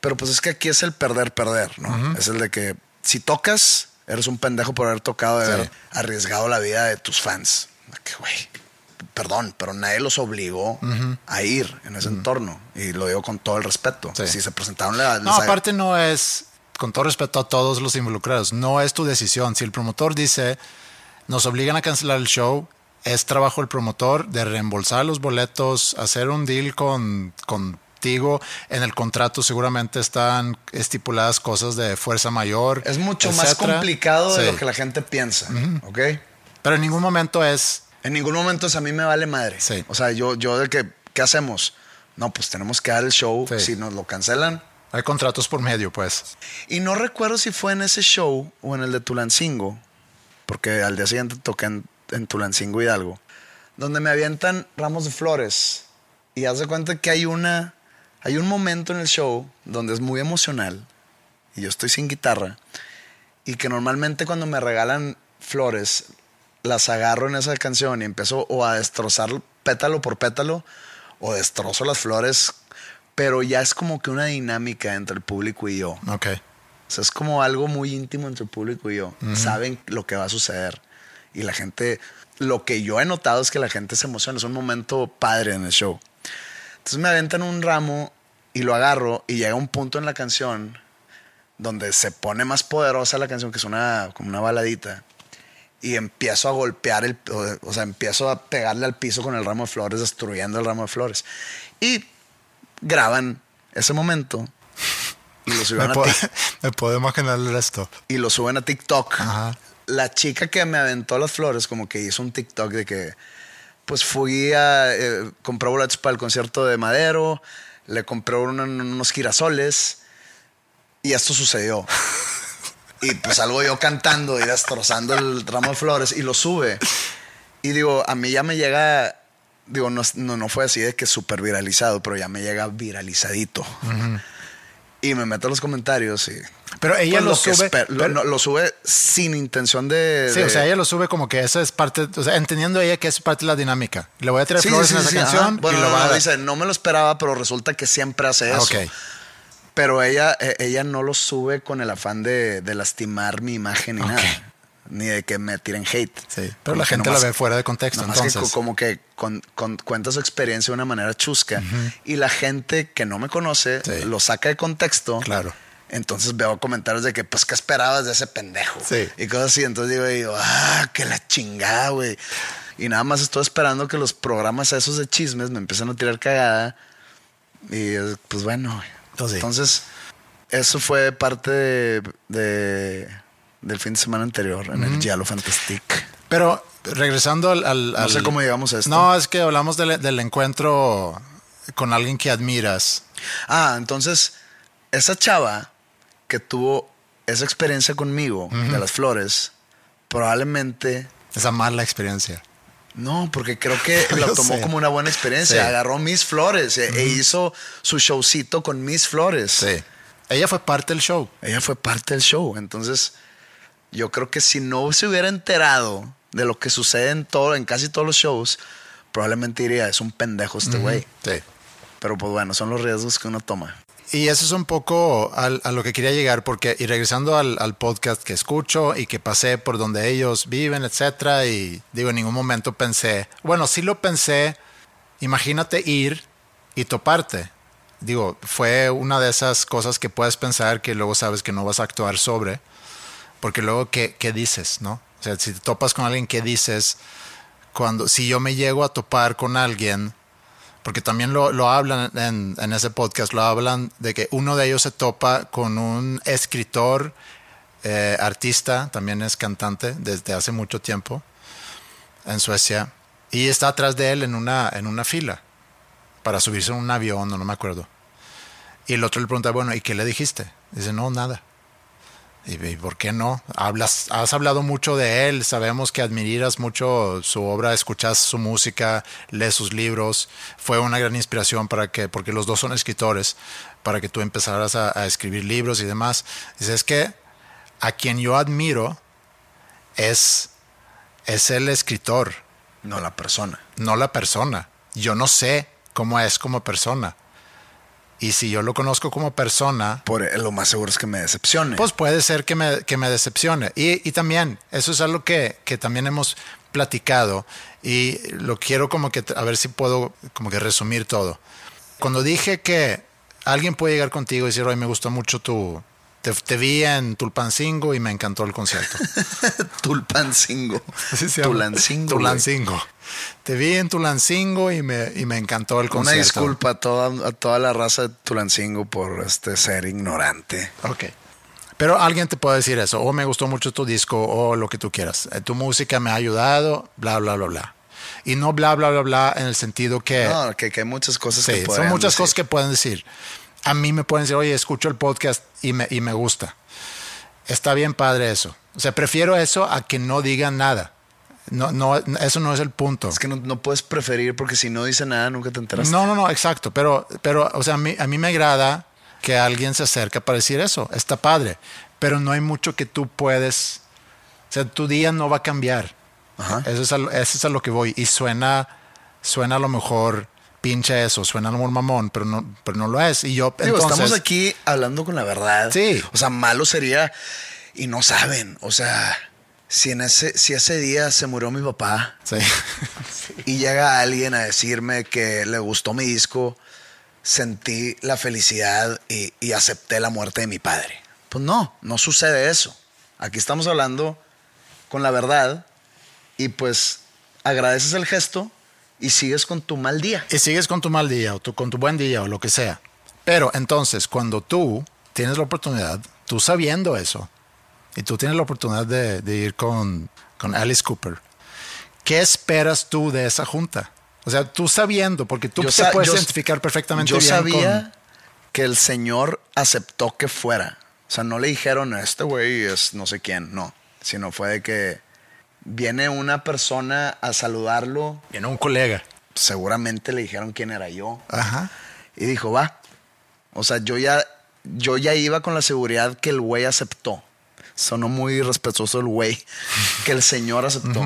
Pero pues es que aquí es el perder, perder, ¿no? Es el de que si tocas, eres un pendejo por haber tocado, de Sí. haber arriesgado la vida de tus fans. Que, güey, perdón, pero nadie los obligó a ir en ese entorno. Y lo digo con todo el respeto. Sí. Si se presentaron la... No, aparte no es, con todo respeto a todos los involucrados, no es tu decisión. Si el promotor dice, nos obligan a cancelar el show, es trabajo del promotor de reembolsar los boletos, hacer un deal con, contigo. En el contrato seguramente están estipuladas cosas de fuerza mayor. Es mucho más complicado de Sí. lo que la gente piensa, ¿ok? Pero en ningún momento es, En ningún momento es a mí me vale madre. Sí. O sea, yo, yo de que, ¿qué hacemos? No, pues tenemos que dar el show. Sí. Si nos lo cancelan, hay contratos por medio, pues. Y no recuerdo si fue en ese show o en el de Tulancingo, porque al día siguiente toqué en, en Tulancingo Hidalgo. donde me avientan ramos de flores. Y haz de cuenta que hay una. Hay un momento en el show donde es muy emocional. Y yo estoy sin guitarra. Y que normalmente cuando me regalan flores, las agarro en esa canción y empiezo o a destrozar pétalo por pétalo o destrozo las flores. Pero ya es como que una dinámica entre el público y yo. Ok. O sea, es como algo muy íntimo entre el público y yo. Saben lo que va a suceder. Y la gente, lo que yo he notado es que la gente se emociona. Es un momento padre en el show. Entonces me aventan un ramo y lo agarro y llega un punto en la canción donde se pone más poderosa la canción, que es una, como una baladita. Y empiezo a golpear el, o- sea, empiezo a pegarle al piso con el ramo de flores, destruyendo el ramo de flores. Y graban ese momento y lo suben Me a puedo, Tik- me puedo imaginar el resto. y lo suben a TikTok. Ajá. La chica que me aventó las flores, como que hizo un TikTok de que, pues fui a eh, comprar boletos para el concierto de Madero, le compré un- unos girasoles y esto sucedió. y pues salgo yo cantando y destrozando el ramo de flores y lo sube. Y digo, a mí ya me llega, digo, no, no, no fue así de que súper viralizado, pero ya me llega viralizadito. Y me meto a los comentarios y... Pero ella Pues lo, sube. lo, pero- no, lo sube sin intención de. sí, de- o sea, ella lo sube como que esa es parte, o sea, entendiendo ella que es parte de la dinámica. Le voy a tirar Sí, flores sí, en sí, esa canción ajá. Bueno, y lo no, va no, a dice, no me lo esperaba, pero resulta que siempre hace Ah, eso. ok. Pero ella, eh, ella no lo sube con el afán de, de lastimar mi imagen ni nada. Ni de que me tiren hate. Sí, pero Como la que gente nomás- la ve fuera de contexto, que entonces. co- como que con- con- cuenta su experiencia de una manera chusca. Y la gente que no me conoce Sí. lo saca de contexto. Claro. Entonces veo comentarios de que, pues, ¿qué esperabas de ese pendejo? Sí. Y cosas así. Entonces digo, digo, ah, que la chingada, güey. Y nada más estoy esperando que los programas esos de chismes me empiecen a tirar cagada. Y pues bueno, sí. Entonces, eso fue parte de, de- del fin de semana anterior en el Giallo Fantastic. Pero regresando al, al- No sé cómo llegamos a esto. No, es que hablamos del, del encuentro con alguien que admiras. Ah, entonces, esa chava que tuvo esa experiencia conmigo de las flores, probablemente Esa mala experiencia. No, porque creo que lo tomó sé. como una buena experiencia. Sí. Agarró mis flores e, e hizo su showcito con mis flores. Sí. Ella fue parte del show. Ella fue parte del show. Entonces, yo creo que si no se hubiera enterado de lo que sucede en todo, en casi todos los shows, probablemente diría, es un pendejo este güey. Sí. Pero pues bueno, son los riesgos que uno toma. Y eso es un poco al- a lo que quería llegar, porque, y regresando al, al podcast que escucho y que pasé por donde ellos viven, etcétera, y digo, en ningún momento pensé, bueno, sí lo pensé, imagínate ir y toparte. Digo, fue una de esas cosas que puedes pensar que luego sabes que no vas a actuar sobre, porque luego, ¿qué, qué dices, no? O sea, si te topas con alguien, ¿qué dices? Cuando, si yo me llego a topar con alguien, porque también lo, lo hablan en, en ese podcast, lo hablan de que uno de ellos se topa con un escritor, eh, artista, también es cantante desde hace mucho tiempo en Suecia, y está atrás de él en una, en una fila para subirse en un avión, no, no me acuerdo. Y el otro le pregunta, bueno, ¿y qué le dijiste? Dice, no, nada. ¿Y, y por qué no? Hablas, has hablado mucho de él, sabemos que admiras mucho su obra, escuchas su música, lees sus libros. Fue una gran inspiración para que, porque los dos son escritores, para que tú empezaras a, a escribir libros y demás. Dice, es que a quien yo admiro es, es el escritor, No la persona. no la persona. Yo no sé cómo es como persona. Y si yo lo conozco como persona, Por, eh, lo más seguro es que me decepcione. pues puede ser que me, que me decepcione. Y, y también, eso es algo que, que también hemos platicado y lo quiero como que, a ver si puedo como que resumir todo. Cuando dije que alguien puede llegar contigo y decir, hoy me gustó mucho tu... Te, te vi en Tulpancingo y me encantó el concierto. Tulpancingo. Tulancingo. Tulancingo. Te vi en Tulancingo y me, y me encantó el Una concierto. disculpa a toda, a toda la raza de Tulancingo por este ser ignorante. Ok. Pero alguien te puede decir eso, o me gustó mucho tu disco, o lo que tú quieras. Eh, Tu música me ha ayudado, bla, bla, bla, bla. Y no bla, bla, bla, bla en el sentido que... No, que, que hay muchas cosas que sí, son podrían muchas decir. cosas que pueden decir. A mí me pueden decir, oye, escucho el podcast y me, y me gusta. Está bien padre eso. O sea, prefiero eso a que no digan nada. No, no, eso no es el punto. Es que no, no puedes preferir porque si no dice nada nunca te enteras. No, no, no, exacto. Pero, pero o sea, a mí, a mí me agrada que alguien se acerque para decir eso. Está padre. Pero no hay mucho que tú puedes. O sea, tu día no va a cambiar. Ajá. Eso es, a, lo- eso es a lo que voy. Y suena, suena a lo mejor pinche eso, suena mejor mamón, pero no, pero no lo es. Y yo, Digo, entonces, estamos aquí hablando con la verdad. Sí. O sea, malo sería y no saben. O sea, si en ese, si ese día se murió mi papá Sí. y llega alguien a decirme que le gustó mi disco, sentí la felicidad y, y acepté la muerte de mi padre. Pues no, no sucede eso. Aquí estamos hablando con la verdad y pues agradeces el gesto y sigues con tu mal día. y sigues con tu mal día o tu, con tu buen día o lo que sea. Pero entonces, cuando tú tienes la oportunidad, tú sabiendo eso, y tú tienes la oportunidad de, de ir con, con Alice Cooper, ¿qué esperas tú de esa junta? O sea, tú sabiendo, porque tú Yo te puedes yo- identificar perfectamente Yo bien sabía con- que el señor aceptó que fuera. O sea, no le dijeron, este güey es no sé quién, no. Sino fue de que viene una persona a saludarlo, Viene un colega. seguramente le dijeron quién era yo. Ajá. Y dijo, va. O sea, yo ya, yo ya iba con la seguridad que el güey aceptó. Sonó muy respetuoso el güey, que el señor aceptó.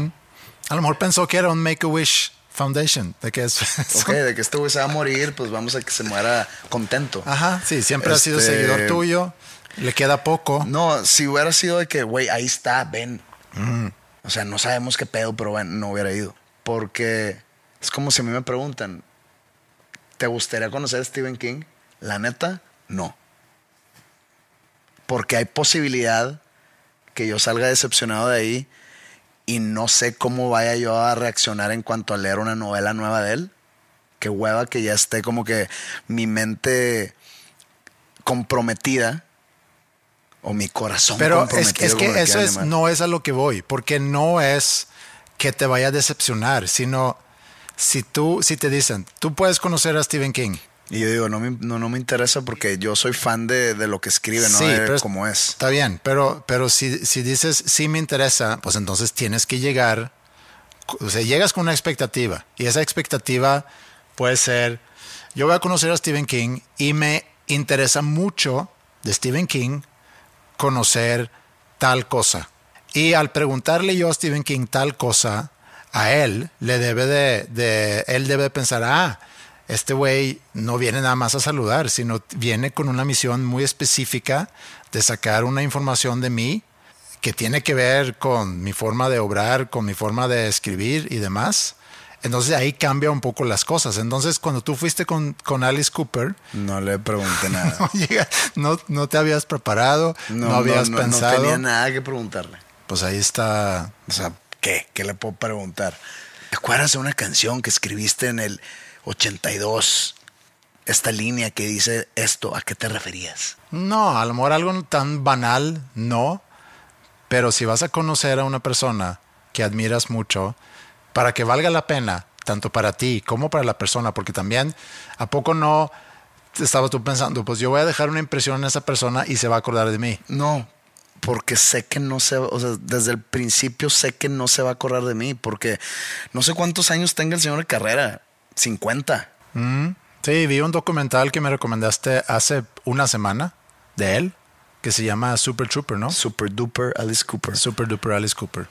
A lo mejor pensó que era un Make-A-Wish Foundation, de que es... Ok, de que este güey se va a morir, pues vamos a que se muera contento. Ajá, sí, siempre ha sido Este- seguidor tuyo, le queda poco. No, si hubiera sido de que, güey, ahí está, ven. O sea, no sabemos qué pedo, pero bueno, no hubiera ido. Porque es como si a mí me preguntan, ¿te gustaría conocer a Stephen King? La neta, no. Porque hay posibilidad que yo salga decepcionado de ahí y no sé cómo vaya yo a reaccionar en cuanto a leer una novela nueva de él. Qué hueva que ya esté como que mi mente comprometida o mi corazón Pero es, es que eso es, no es a lo que voy, porque no es que te vaya a decepcionar, sino si tú, si te dicen, tú puedes conocer a Stephen King. Y yo digo, no me, no, no me interesa porque yo soy fan de, de lo que escribe, no Sí, de pero cómo es. Está bien, pero, pero si, si dices, sí me interesa, pues entonces tienes que llegar, o sea, llegas con una expectativa y esa expectativa puede ser, yo voy a conocer a Stephen King y me interesa mucho de Stephen King conocer tal cosa. Y al preguntarle yo a Stephen King tal cosa, a él le debe de, de él debe de pensar, ah, este güey no viene nada más a saludar, sino viene con una misión muy específica de sacar una información de mí que tiene que ver con mi forma de obrar, con mi forma de escribir y demás. Entonces ahí cambia un poco las cosas. Entonces cuando tú fuiste con, con Alice Cooper, No le pregunté nada. no, llega- no, no te habías preparado, no, habías no, pensado. No tenía nada que preguntarle. Pues ahí está. O sea, ¿qué? ¿Qué le puedo preguntar? ¿Te acuerdas de una canción que escribiste en el 82? Esta línea que dice esto, ¿a qué te referías? No, a lo mejor algo tan banal, no. Pero si vas a conocer a una persona que admiras mucho, para que valga la pena, tanto para ti como para la persona, porque también, ¿a poco no estabas tú pensando, pues yo voy a dejar una impresión en esa persona y se va a acordar de mí? No, porque sé que no se, o sea, desde el principio sé que no se va a acordar de mí, porque no sé cuántos años tenga el señor de carrera, 50. Sí, vi un documental que me recomendaste hace una semana de él, que se llama Super Trooper, ¿no? Super duper Alice Cooper. Super Duper Alice Cooper.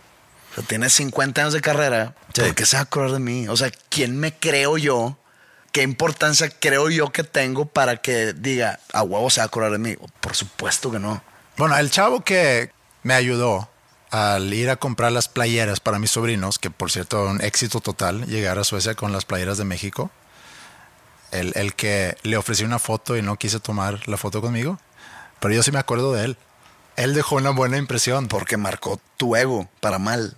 O sea, tiene 50 años de carrera. Sí. ¿Por qué se va a acordar de mí? O sea, ¿quién me creo yo? ¿Qué importancia creo yo que tengo para que diga, a huevo se va a acordar de mí? Por supuesto que no. Bueno, el chavo que me ayudó al ir a comprar las playeras para mis sobrinos, que por cierto, un éxito total llegar a Suecia con las playeras de México, el, el que le ofrecí una foto y no quise tomar la foto conmigo, pero yo sí me acuerdo de él. Él dejó una buena impresión. Porque marcó tu ego para mal.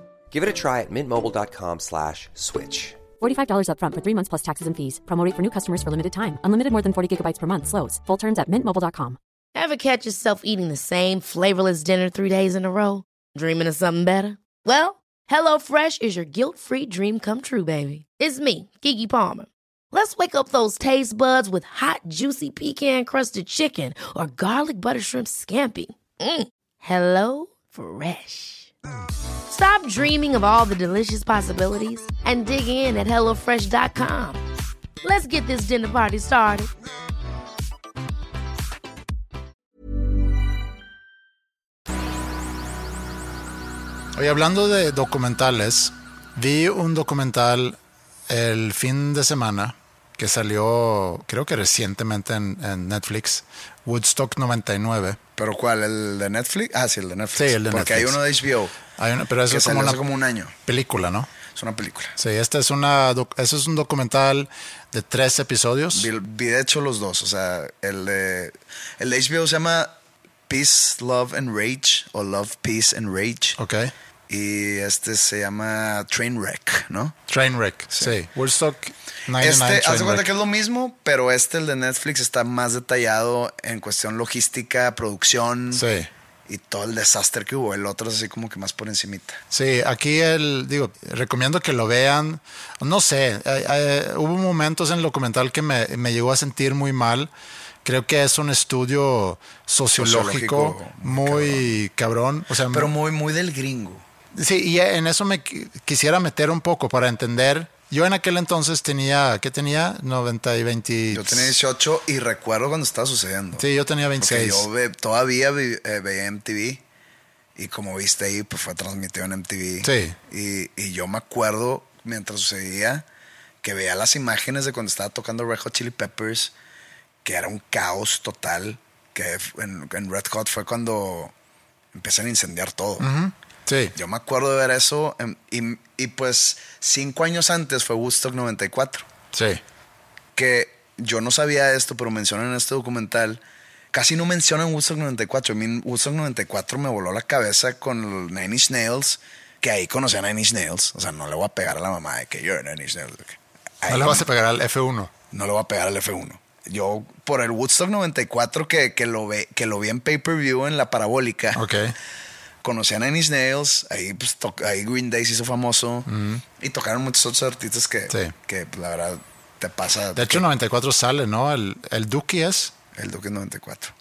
Give it a try at mintmobile.com slash switch. $45 upfront for three months plus taxes and fees. Promo rate for new customers for limited time. Unlimited more than 40 gigabytes per month. Slows. Full terms at mintmobile.com. Ever catch yourself eating the same flavorless dinner three days in a row? Dreaming of something better? Well, HelloFresh is your guilt-free dream come true, baby. It's me, Kiki Palmer. Let's wake up those taste buds with hot, juicy pecan-crusted chicken or garlic butter shrimp scampi. Mm. Hello Fresh. Stop dreaming of all the delicious possibilities and dig in at HelloFresh.com. Let's get this dinner party started. Oye, hablando de documentales, vi un documental el fin de semana que salió, creo que recientemente en, en Netflix, Woodstock 99. ¿Pero cuál? ¿El de Netflix? Ah, sí, el de Netflix. Sí, el de Porque Netflix. hay uno de HBO. Hay una- pero eso es como una hace como un año. película, ¿no? Es una película. Sí, este es una, eso es un documental de tres episodios. Vi, vi de hecho los dos. O sea, el de, el de HBO se llama Peace, Love and Rage. O Love, Peace and Rage. Ok. Y este se llama Trainwreck, ¿no? Trainwreck, sí. Woodstock 99 Este, haz de cuenta que es lo mismo, pero este, el de Netflix, está más detallado en cuestión logística, producción Sí. y todo el desastre que hubo. El otro es así como que más por encimita. Sí, aquí el, digo, recomiendo que lo vean. No sé, eh, eh, hubo momentos en el documental que me, me llegó a sentir muy mal. Creo que es un estudio sociológico, Sociológico, muy cabrón. O sea, Pero muy, muy del gringo. Sí, y en eso me qui- quisiera meter un poco para entender. Yo en aquel entonces tenía, ¿qué tenía? 90 y 20. Yo tenía 18 y recuerdo cuando estaba sucediendo. Sí, yo tenía Porque 26. yo ve- todavía vi- eh, veía MTV y como viste ahí, pues fue transmitido en MTV. Sí. Y, y yo me acuerdo mientras sucedía que veía las imágenes de cuando estaba tocando Red Hot Chili Peppers, que era un caos total, que en, en Red Hot fue cuando empiezan a incendiar todo. Sí, Yo me acuerdo de ver eso em, y, y pues cinco años antes fue Woodstock 94 sí. que yo no sabía esto, pero mencionan en este documental. Casi no mencionan Woodstock 94. A mí Woodstock 94 me voló la cabeza con el Nine Inch Nails, que ahí conocí a Nine Inch Nails. O sea, no le voy a pegar a la mamá de que yo Nine Inch Nails. Ahí No le vas a pegar al F1. no le voy a pegar al F1. Yo, por el Woodstock 94 que, que, lo, ve, que lo vi en pay-per-view en la parabólica, Ok. Conocí a Nine Nails, ahí, pues, ahí Green Day se hizo famoso y tocaron muchos otros artistas que, Sí. que pues, la verdad te pasa. De hecho, 94 sale, ¿no? El, el Dookie es. El Duque 94.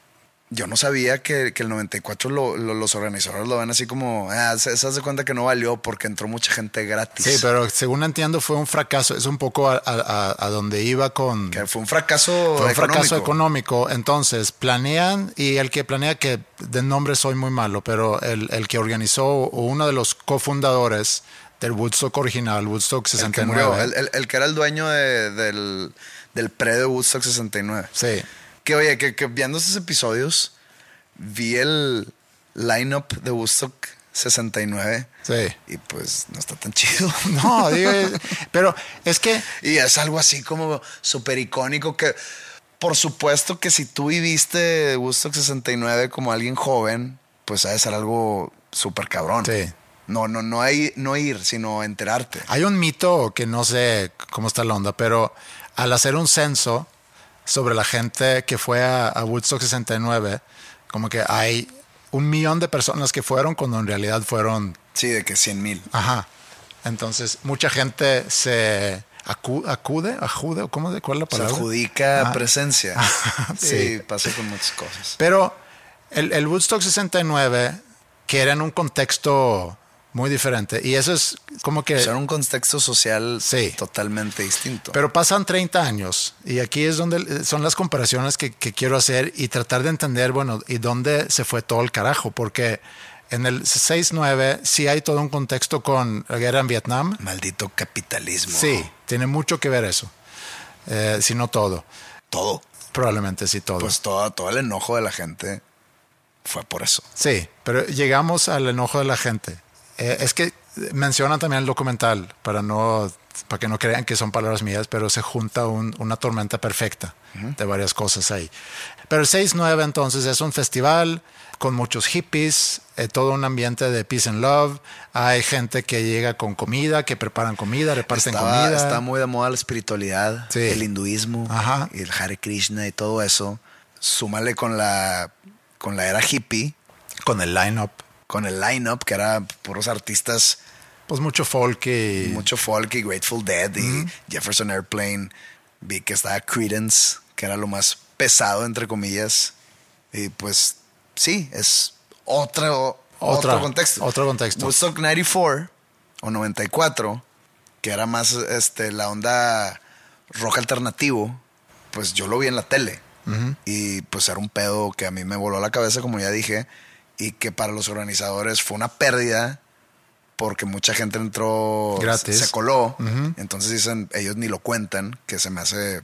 Yo no sabía que, que el 94 lo- lo- los organizadores lo ven así como, ah, se, se hace cuenta que no valió porque entró mucha gente gratis. Sí, pero según entiendo fue un fracaso. Es un poco a, a- a- a donde iba con... Que fue un fracaso Fue un fracaso económico. económico. Entonces, planean, y el que planea, que de nombre soy muy malo, pero el, el que organizó, o uno de los cofundadores del Woodstock original, Woodstock El que 69. murió, el, el- el que era el dueño de- del, del pre de Woodstock 69. Sí, Que oye, que, que viendo esos episodios, vi el lineup de Woodstock 69 sí. y pues no está tan chido. No, digo, pero es que Y es algo así como súper icónico que, por supuesto que si tú viviste Woodstock 69 como alguien joven, pues ha de ser algo súper cabrón. Sí. No, no, no, hay, no ir, sino enterarte. hay un mito que no sé cómo está la onda, pero al hacer un censo sobre la gente que fue a, a Woodstock 69, como que hay un millón de personas que fueron cuando en realidad fueron Sí, de que 100 mil. Ajá. Entonces, mucha gente se acu- acude, ajude, ¿o ¿cómo de cuál es la Se palabra? adjudica Ah. presencia. Sí. sí. pasa con muchas cosas. Pero el, el Woodstock 69, que era en un contexto muy diferente, y eso es como que... O sea, un contexto social Sí. totalmente distinto. Pero pasan 30 años y aquí es donde son las comparaciones que, que quiero hacer y tratar de entender, bueno, y dónde se fue todo el carajo, porque en el 6-9 sí hay todo un contexto con la guerra en Vietnam, Maldito capitalismo. Sí, tiene mucho que ver eso. Eh, si no todo. Todo. Probablemente sí todo. Pues todo, todo el enojo de la gente fue por eso. sí, pero llegamos al enojo de la gente. Eh, es que mencionan también el documental, para no para que no crean que son palabras mías, pero se junta un- una tormenta perfecta de varias cosas ahí. Pero el 6-9 entonces es un festival con muchos hippies, eh, todo un ambiente de peace and love. Hay gente que llega con comida, que preparan comida, reparten comida. Está muy de moda la espiritualidad, Sí. el hinduismo, Ajá. el Hare Krishna y todo eso. Súmale con la, con la era hippie, Con el line-up. Con el line-up, que era puros artistas, Pues mucho folk y... mucho folk y Grateful Dead y Jefferson Airplane. Vi que estaba Credence, que era lo más pesado, entre comillas. Y pues sí, es otro, Otra- otro contexto. otro contexto. Woodstock 94 o 94, que era más este, la onda rock alternativo, pues yo lo vi en la tele. Y pues era un pedo que a mí me voló la cabeza, como ya dije, y que para los organizadores fue una pérdida porque mucha gente entró, Gratis. se coló. Entonces dicen, ellos ni lo cuentan, que se me hace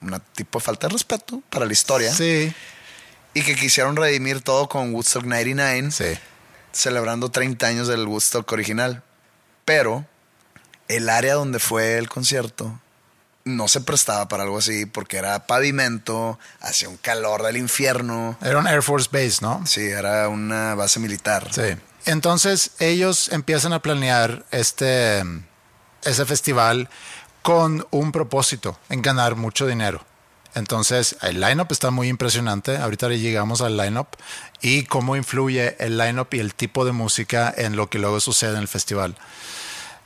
una tipo de falta de respeto para la historia. Sí, Y que quisieron redimir todo con Woodstock 99 sí. celebrando 30 años del Woodstock original. Pero el área donde fue el concierto no se prestaba para algo así porque era pavimento, hacía un calor del infierno. Era un Air Force Base, ¿no? Sí, era una base militar. Sí. Entonces ellos empiezan a planear este, ese festival con un propósito, en ganar mucho dinero. Entonces el lineup está muy impresionante. Ahorita le llegamos al lineup y cómo influye el lineup y el tipo de música en lo que luego sucede en el festival.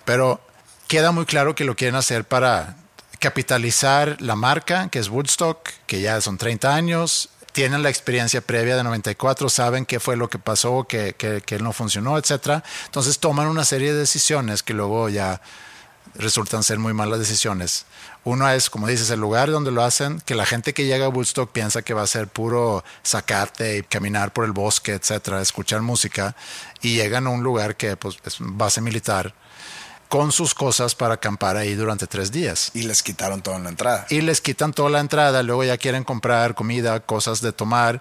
Pero queda muy claro que lo quieren hacer para capitalizar la marca, que es Woodstock, que ya son 30 años, tienen la experiencia previa de 94, saben qué fue lo que pasó, que, que, no funcionó, etc. Entonces toman una serie de decisiones que luego ya resultan ser muy malas decisiones. Uno es, como dices, el lugar donde lo hacen, que la gente que llega a Woodstock piensa que va a ser puro sacate y caminar por el bosque, etcétera, escuchar música, y llegan a un lugar que pues, es base militar con sus cosas para acampar ahí durante tres días. Y les quitaron todo en la entrada. Y les quitan toda la entrada, luego ya quieren comprar comida, cosas de tomar.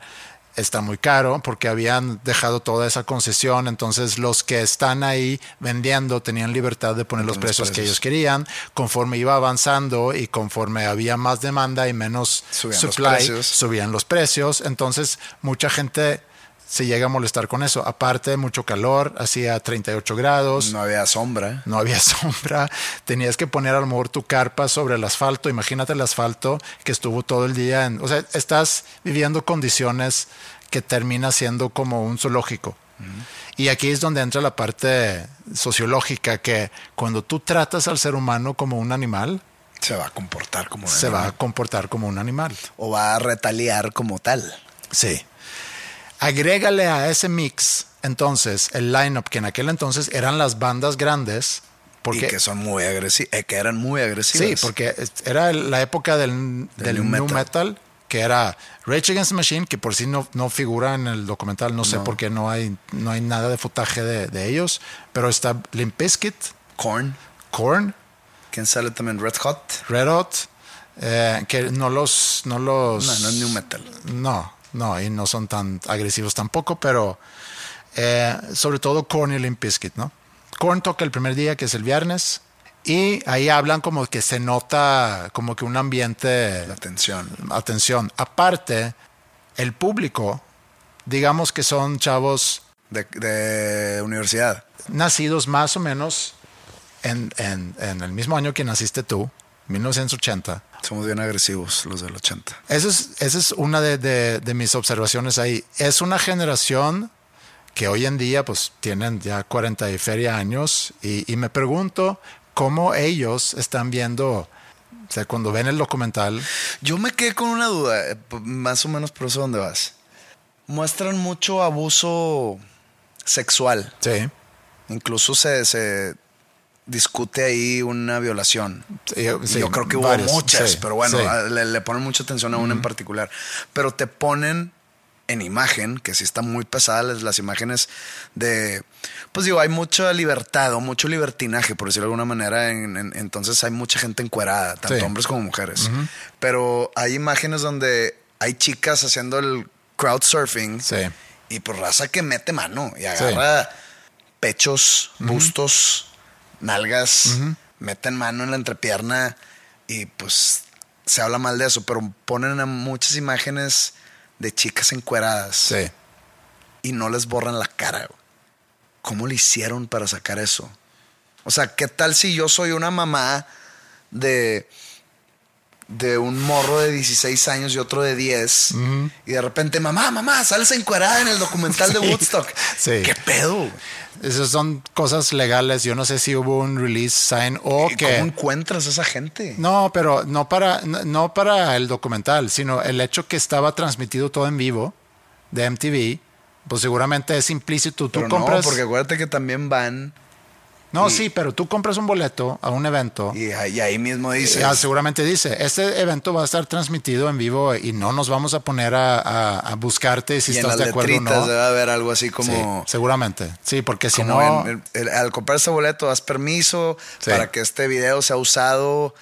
Está muy caro porque habían dejado toda esa concesión, entonces los que están ahí vendiendo tenían libertad de poner los precios que ellos querían. Conforme iba avanzando y conforme había más demanda y menos Subían supply, subían los precios. Entonces mucha gente se llega a molestar con eso. Aparte, mucho calor, hacía 38 grados. No había sombra. No había sombra, tenías que poner a lo mejor tu carpa sobre el asfalto. Imagínate el asfalto que estuvo todo el día en. O sea, estás viviendo condiciones que termina siendo como un zoológico. Y aquí es donde entra la parte sociológica, que cuando tú tratas al ser humano como un animal, Se va a comportar como un se va a animal. comportar como un animal. O va a retaliar como tal. Sí. Agrégale a ese mix, entonces, el lineup que en aquel entonces eran las bandas grandes. Porque y que son muy agresivos. que eran muy agresivos. Sí, porque era la época del, del new new, metal. metal. que era Rage Against the Machine, que por sí no, no figura en el documental, no sé por qué no hay, no hay nada de footaje de, de ellos, pero está Limp Bizkit, Korn. Korn, ¿Quién sale también? Red Hot. Red Hot, eh, que no los, no los... No, no es new metal. No, no, y no son tan agresivos tampoco, pero eh, sobre todo Korn y Limp Bizkit, ¿no? Korn toca el primer día, que es el viernes, y ahí hablan como que se nota como que un ambiente... La tensión. Atención, aparte, el público, digamos que son chavos De, de universidad. nacidos más o menos en, en- en el mismo año que naciste tú, 1980. Somos bien agresivos los del 80. Esa es, esa es una de, de- de mis observaciones ahí. Es una generación que hoy en día pues tienen ya 40 y feria años y, y me pregunto cómo ellos están viendo, o sea, cuando ven el documental, Yo me quedé con una duda, eh, más o menos por eso dónde vas. Muestran mucho abuso sexual. sí, Incluso se, se discute ahí una violación. sí, sí, Yo creo que hubo varios, muchas, sí, pero bueno, le, le ponen mucha atención a una en particular. Pero te ponen en imagen, que sí está muy pesada las, las imágenes de, pues digo, hay mucha libertad o mucho libertinaje, por decirlo de alguna manera, en- en- entonces hay mucha gente encuerada, tanto hombres como mujeres. Pero hay imágenes donde hay chicas haciendo el crowd surfing y pues raza que mete mano y agarra pechos, bustos, nalgas, meten mano en la entrepierna y pues se habla mal de eso, pero ponen a muchas imágenes de chicas encueradas Sí. y no les borran la cara. ¿Cómo le hicieron para sacar eso? O sea, ¿qué tal si yo soy una mamá de, de un morro de 16 años y otro de 10 y de repente, mamá, mamá, sales encuerada en el documental de Woodstock? sí. ¿Qué pedo? Esas son cosas legales. Yo no sé si hubo un release sign o ¿Y que... ¿Cómo encuentras a esa gente? No, pero no para, no, no para el documental, sino el hecho que estaba transmitido todo en vivo de MTV, pues seguramente es implícito. Tú Pero compras. no, porque acuérdate que también van No, y- sí, pero tú compras un boleto a un evento. y, ahí- y ahí mismo dice. Ya, seguramente dice, este evento va a estar transmitido en vivo y no nos vamos a poner a, a- a buscarte si y en estás las de acuerdo o no. debe haber algo así Sí, como... seguramente. Sí, porque si no, en- en- al comprar este boleto das permiso Sí. para que este video sea usado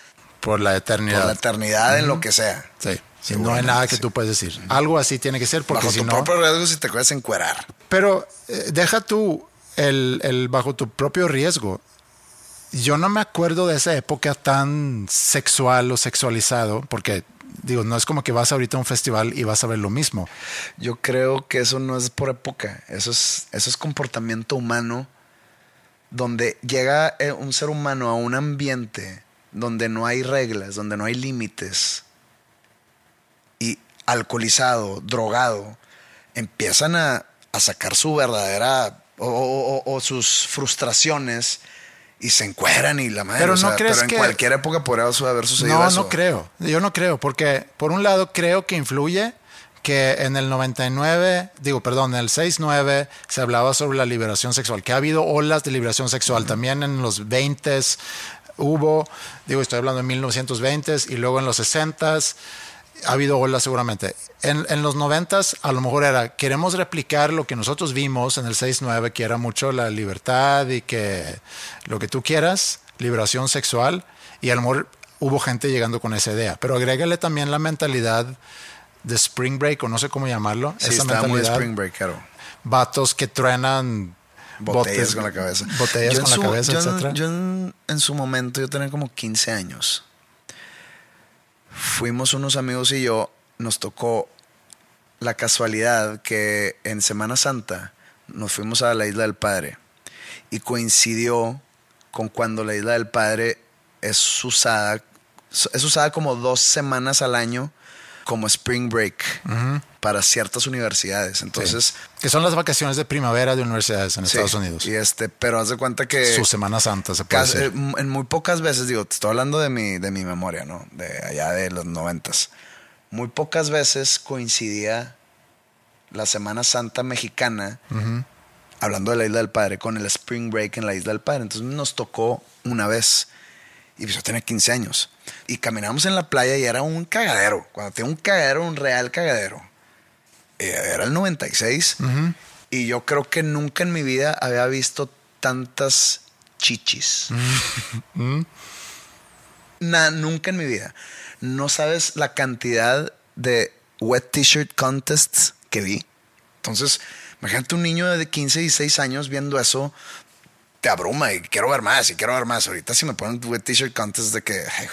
por la por eternidad. la eternidad en lo que sea. Sí, sí, no hay nada que sí. tú puedes decir. Algo así tiene que ser porque Bajo si tu no... propio riesgo si te puedes encuerar. Pero eh, deja tú el, el bajo tu propio riesgo. Yo no me acuerdo de esa época tan sexual o sexualizado, porque digo, no es como que vas ahorita a un festival y vas a ver lo mismo. Yo creo que eso no es por época, eso es, eso es comportamiento humano, donde llega eh, un ser humano a un ambiente donde no hay reglas, donde no hay límites, y alcoholizado, drogado, empiezan a, a sacar su verdadera o, o- o- sus frustraciones y se encueran y la madre. Pero o no sea, crees pero en que- cualquier época podría haber sucedido No, eso. no creo. Yo no creo, porque por un lado creo que influye que en el 99, digo, perdón, en el 69 se hablaba sobre la liberación sexual, que ha habido olas de liberación sexual. También en los 20 hubo, digo, estoy hablando de 1920 y luego en los 60 ha habido olas seguramente. En, en los 90 a lo mejor era, queremos replicar lo que nosotros vimos en el 69, que era mucho la libertad y que lo que tú quieras, liberación sexual, y a lo mejor hubo gente llegando con esa idea. Pero agrégale también la mentalidad de Spring Break, o no sé cómo llamarlo. Sí, esa muy mentalidad. spring breakero. Vatos que truenan Botellas botes- con la cabeza. Botellas con la cabeza, yo en- etcétera. Yo en, en su momento, yo tenía como 15 años. Fuimos unos amigos y yo, nos tocó la casualidad que en Semana Santa nos fuimos a la Isla del Padre y coincidió con cuando la Isla del Padre es usada, es usada como dos semanas al año como spring break para ciertas universidades. Entonces, que son las vacaciones de primavera de universidades en Sí, Estados Unidos. Y este, pero haz de cuenta que Su Semana Santa, se puede casi- decir. eh, en muy pocas veces, digo, te estoy hablando de mi, de mi memoria, ¿no? De allá de los noventas. Muy pocas veces coincidía la Semana Santa mexicana, hablando de la Isla del Padre, con el Spring Break en la Isla del Padre. Entonces nos tocó una vez. Y pues yo tenía 15 años. Y caminamos en la playa y era un cagadero. Cuando tenía un cagadero, un real cagadero. Eh, Era el 96. Y yo creo que nunca en mi vida había visto tantas chichis. Na- nunca en mi vida. No sabes la cantidad de wet t-shirt contests que vi. Entonces, imagínate un niño de 15, 16 años viendo eso, te abruma y quiero ver más y quiero ver más. Ahorita si me ponen wet t-shirt contests de que, ay.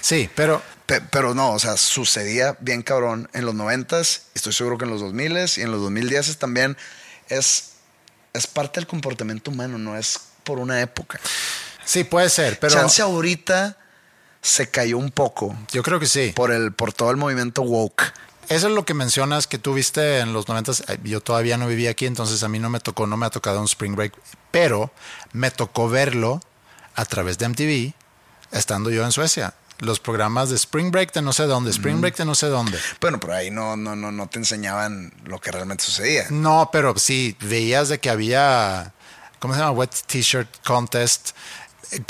Sí, pero Pe- Pero no, o sea, sucedía bien cabrón en los 90s, estoy seguro que en los 2000s y en los 2010s también es, es parte del comportamiento humano, no es por una época. sí puede ser, pero Chance ahorita se cayó un poco yo creo que sí. por, el, por todo el movimiento woke. Eso es lo que mencionas que tú viste en los 90. Yo todavía no vivía aquí, entonces a mí no me tocó, no me ha tocado un Spring Break, pero me tocó verlo a través de MTV estando yo en Suecia. Los programas de Spring Break de no sé dónde, Spring Break de no sé dónde. Bueno, pero ahí no, no, no, no te enseñaban lo que realmente sucedía. No, pero sí, veías de que había, ¿cómo se llama? Wet T-shirt Contest.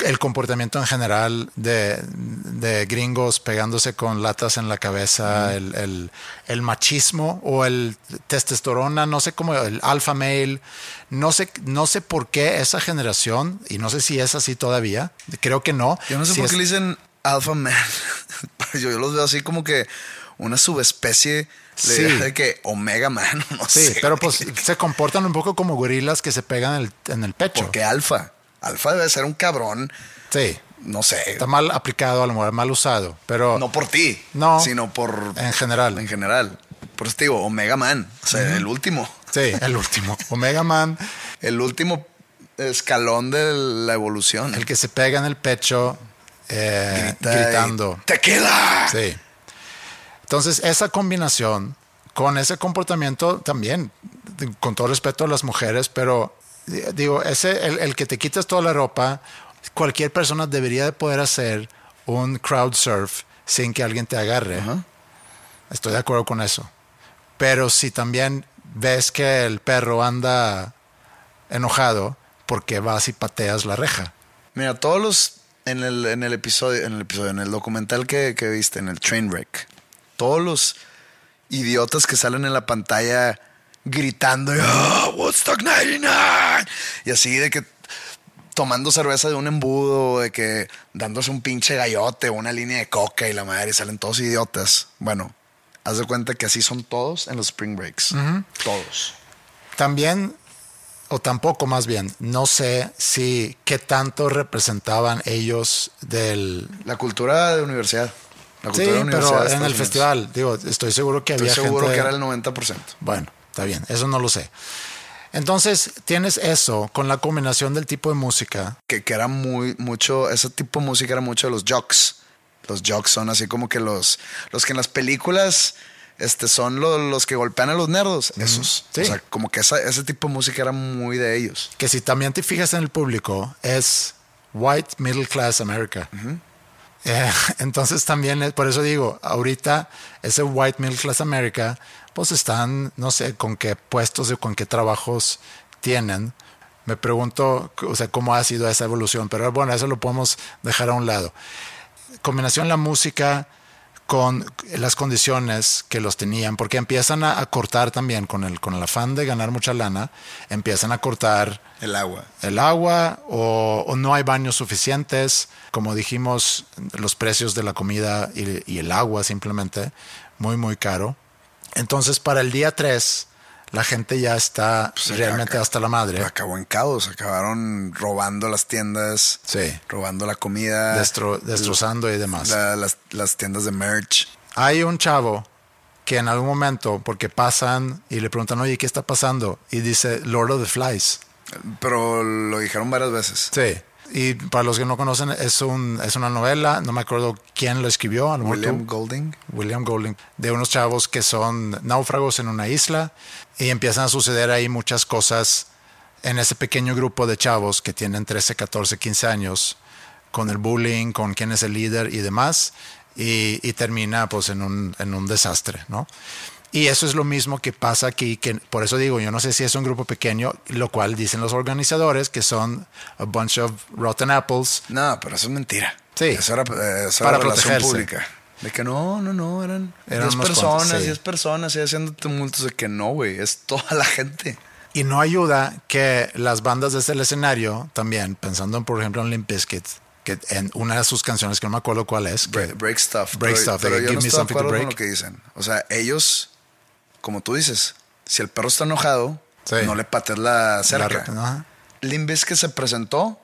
El comportamiento en general de, de gringos pegándose con latas en la cabeza, el, el- el machismo o el testosterona, no sé cómo, el alpha male. No sé, no sé por qué esa generación, y no sé si es así todavía, creo que no. Yo no sé si por es- qué le dicen alpha man. yo, yo los veo así como que una subespecie de, Sí. de que omega man. No Sí, sé, pero pues se comportan un poco como gorilas que se pegan en el, en el pecho. Porque alfa. Alfa debe ser un cabrón Sí. no sé. Está mal aplicado, a lo mejor mal usado, pero No por ti, No. sino por. en general. En general. Por eso te digo, Omega Man. O sea, el último. Sí, el último. Omega Man, El último escalón de la evolución. el que se pega en el pecho eh, gritando. ¡Tequila! Sí. Entonces, esa combinación con ese comportamiento también, con todo respeto a las mujeres, pero di- digo, ese, el, el que te quitas toda la ropa, cualquier persona debería de poder hacer un crowd surf sin que alguien te agarre. Estoy de acuerdo con eso. Pero si también ves que el perro anda enojado, ¿por qué vas y pateas la reja? Mira, todos los. En el, en el episodio, en el episodio, en el documental que, que viste, en el Trainwreck, todos los idiotas que salen en la pantalla gritando, y, "Ah, Woodstock 99! Y así de que tomando cerveza de un embudo, de que dándose un pinche gallote, una línea de coca y la madre, y salen todos idiotas. Bueno, haz de cuenta que así son todos en los Spring Breaks. Todos. También, o tampoco más bien, no sé si qué tanto representaban ellos del... La cultura de universidad. La Sí, cultura de universidad pero en el Unidos. festival, digo, estoy seguro que Estoy había seguro gente... que era el 90%. Bueno, está bien, eso no lo sé. Entonces, tienes eso con la combinación del tipo de música. Que, que era muy, mucho, ese tipo de música era mucho de los jocks. Los jocks son así como que los, los que en las películas este, son lo- los que golpean a los nerdos. Esos. Sí. O sea, como que esa- ese tipo de música era muy de ellos. que si también te fijas en el público, es white middle class America. Eh, entonces también, es, por eso digo, ahorita ese white middle class America, pues están, no sé, con qué puestos y con qué trabajos tienen. Me pregunto, o sea, cómo ha sido esa evolución, pero bueno, eso lo podemos dejar a un lado. Combinación la música con las condiciones que los tenían, porque empiezan a, a cortar también con el, con el afán de ganar mucha lana, empiezan a cortar El agua. el agua o, o no hay baños suficientes. Como dijimos, los precios de la comida y, y el agua simplemente muy, muy caro. Entonces, para el día 3, la gente ya está Pues, realmente hasta la madre. Acabó en caos. Acabaron robando las tiendas. Sí. Robando la comida. Destro- destrozando y demás. la- las, las tiendas de merch. Hay un chavo que en algún momento, porque pasan y le preguntan, oye, ¿qué está pasando? Y dice, Lord of the Flies. Pero lo dijeron varias veces. Sí. Y para los que no conocen, es, un, es una novela, no me acuerdo quién lo escribió. a lo mejor William tú. Golding. William Golding, de unos chavos que son náufragos en una isla y empiezan a suceder ahí muchas cosas en ese pequeño grupo de chavos que tienen 13, 14, 15 años, con el bullying, con quién es el líder y demás, y, y termina pues en un, en un desastre, ¿no? Y eso es lo mismo que pasa aquí, que por eso digo, yo no sé si es un grupo pequeño, lo cual dicen los organizadores que son a bunch of rotten apples. No, pero eso es mentira. Sí. Eso era, eh, eso Para era relación pública. De que no, no, no, eran, Eran 10 unos personas, cuantos, sí. 10 personas y haciendo tumultos. De que no, güey, es toda la gente. Y no ayuda que las bandas desde el escenario también, pensando en, por ejemplo en Limp Bizkit, que en una de sus canciones, que no me acuerdo cuál es, que- Break, break stuff. Break pero, stuff, pero de yo Give no Me Something to acuerdo con Break. lo que dicen. O sea, ellos, como tú dices, si el perro está enojado, Sí. no le pates la cerca. La- Bizkit se presentó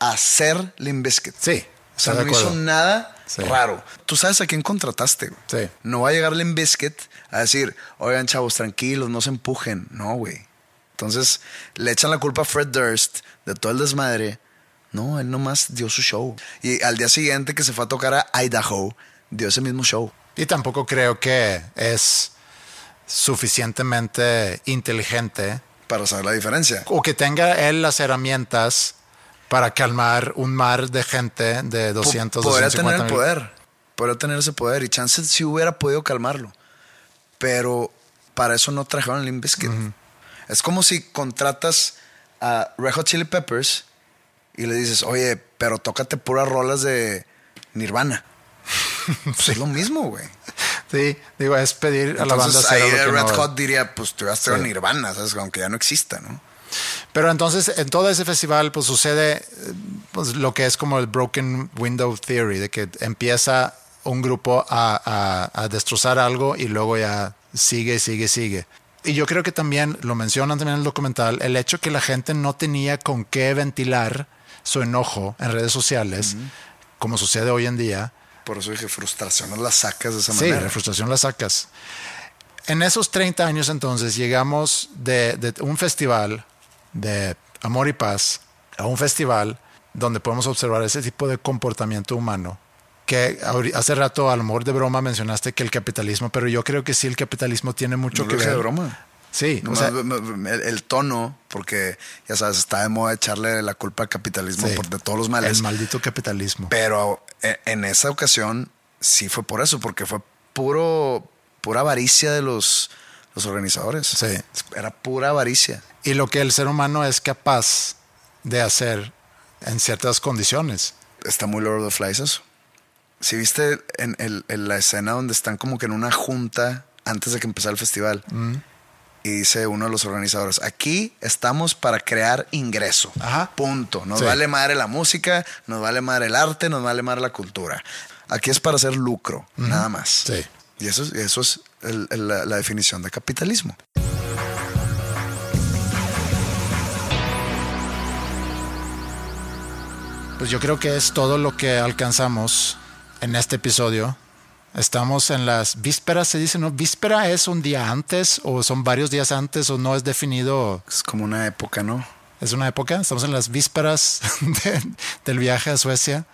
a ser Limp Bizkit. Sí, O sea, no hizo nada Sí. raro. Tú sabes a quién contrataste. güey. Sí. No va a llegar Limp Bizkit a decir, oigan, chavos, tranquilos, no se empujen. No, güey. Entonces, le echan la culpa a Fred Durst de todo el desmadre. No, él nomás dio su show. Y al día siguiente que se fue a tocar a Idaho, dio ese mismo show. Y tampoco creo que es suficientemente inteligente Para saber la diferencia. o que tenga él las herramientas para calmar un mar de gente de 200, Po- Podría 250 tener el mil. poder. Podría tener ese poder. Y chance si hubiera podido calmarlo. Pero para eso no trajeron Limp Bizkit. Es como si contratas a Red Hot Chili Peppers y le dices, oye, pero tócate puras rolas de Nirvana. Es lo mismo, güey. Sí, digo, es pedir a la banda hacer ahí algo Red no- Hot diría, pues tú vas a Sí. Nirvana, ¿sabes? Aunque ya no exista, ¿no? Pero entonces en todo ese festival pues sucede eh, pues, lo que es como el Broken Window Theory, de que empieza un grupo a, a- a destrozar algo y luego ya sigue, sigue, sigue. Y yo creo que también, lo mencionan también en el documental, el hecho que la gente no tenía con qué ventilar su enojo en redes sociales como sucede hoy en día. Por eso dije, frustraciones las sacas de esa Sí, manera. la frustración la sacas. En esos 30 años entonces llegamos de, de un festival de amor y paz a un festival donde podemos observar ese tipo de comportamiento humano. Que hace rato, a lo mejor de broma, mencionaste que el capitalismo, pero yo creo que sí el capitalismo tiene mucho No que ver. de broma. Sí, o Nomás sea, el, el tono, porque ya sabes, está de moda echarle la culpa al capitalismo sí. por de todos los males. El maldito capitalismo. Pero en, en esa ocasión sí fue por eso, porque fue puro, pura avaricia de los, los organizadores. Sí. Era pura avaricia. y lo que el ser humano es capaz de hacer en ciertas condiciones. Está muy Lord of the Flies eso. Si viste en, el- en la escena donde están como que en una junta antes de que empezara el festival. Mm. Y dice uno de los organizadores, aquí estamos para crear ingreso. Ajá. Punto. Nos Sí. vale madre la música, nos vale madre el arte, nos vale madre la cultura. Aquí es para hacer lucro, nada más. Sí. Y eso, es- eso es el- el- la, la definición de capitalismo. Pues yo creo que es todo lo que alcanzamos en este episodio. Estamos en las vísperas, se dice, ¿no? Víspera es un día antes o son varios días antes o no es definido. Es como una época, ¿no? Es una época, estamos en las vísperas de- del viaje a Suecia.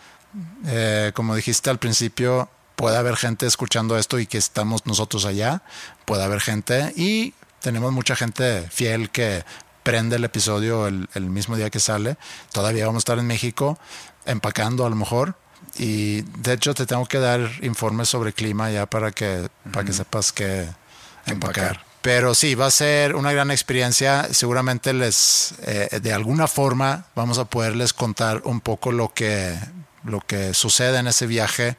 Eh, como dijiste al principio, puede haber gente escuchando esto y que estamos nosotros allá. Puede haber gente y tenemos mucha gente fiel que prende el episodio el, el mismo día que sale. Todavía vamos a estar en México empacando a lo mejor. Y de hecho te tengo que dar informes sobre clima ya para que, para que sepas que empacar. Empacar. Pero sí, va a ser una gran experiencia. Seguramente les, eh, de alguna forma, vamos a poderles contar un poco lo que, lo que sucede en ese viaje.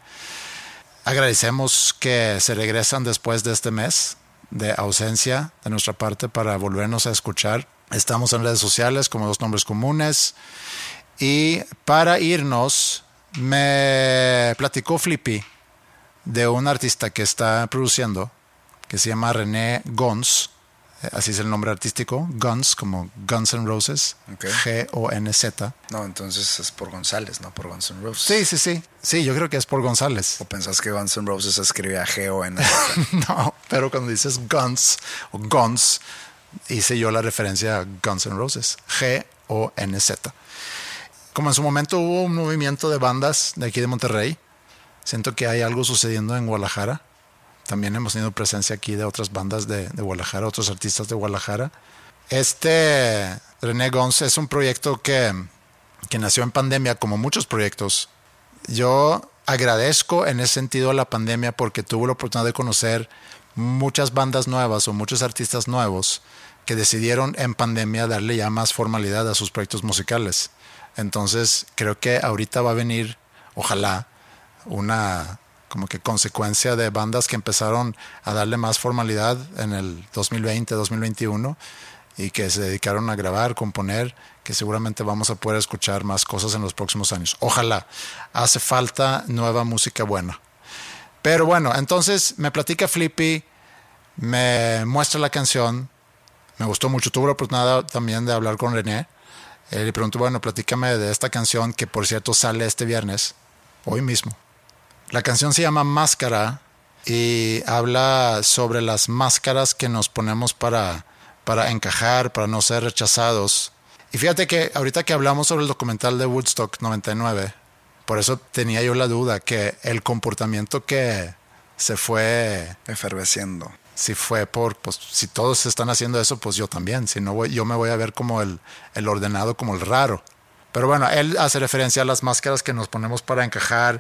Agradecemos que se regresan después de este mes de ausencia de nuestra parte para volvernos a escuchar. Estamos en redes sociales como dos nombres comunes. Y para irnos, me platicó Flippy de un artista que está produciendo, que se llama René Gons, eh, así es el nombre artístico, Guns, como Guns N' Roses. G-O-N-Z. No, entonces es por González, no por Guns N' Roses. Sí, sí, sí. Sí, yo creo que es por González. ¿O pensás que Guns N' Roses escribía G-O-N? no, pero cuando dices Guns o Guns, hice yo la referencia a Guns N' Roses, G-O-N-Z. Como en su momento hubo un movimiento de bandas de aquí de Monterrey, siento que hay algo sucediendo en Guadalajara. También hemos tenido presencia aquí de otras bandas de, Guadalajara, otros artistas de Guadalajara. Este René Gons es un proyecto que, que nació en pandemia, como muchos proyectos. Yo agradezco en ese sentido a la pandemia porque tuve la oportunidad de conocer muchas bandas nuevas o muchos artistas nuevos que decidieron en pandemia darle ya más formalidad a sus proyectos musicales. Entonces creo que ahorita va a venir, ojalá, una como que consecuencia de bandas que empezaron a darle más formalidad en el 2020, 2021 y que se dedicaron a grabar, componer, que seguramente vamos a poder escuchar más cosas en los próximos años. Ojalá. Hace falta nueva música buena. Pero bueno, entonces me platica Flippy, me muestra la canción, me gustó mucho. Tuve la oportunidad también de hablar con René. Eh, le pregunto, bueno, platícame de esta canción que por cierto sale este viernes, hoy mismo. La canción se llama Máscara y habla sobre las máscaras que nos ponemos para, para encajar, para no ser rechazados. Y fíjate que ahorita que hablamos sobre el documental de Woodstock 99, por eso tenía yo la duda que el comportamiento que se fue Efervesciendo. Si fue por, pues si todos están haciendo eso, pues yo también. Si no, voy- yo me voy a ver como el, el ordenado, como el raro. Pero bueno, él hace referencia a las máscaras que nos ponemos para encajar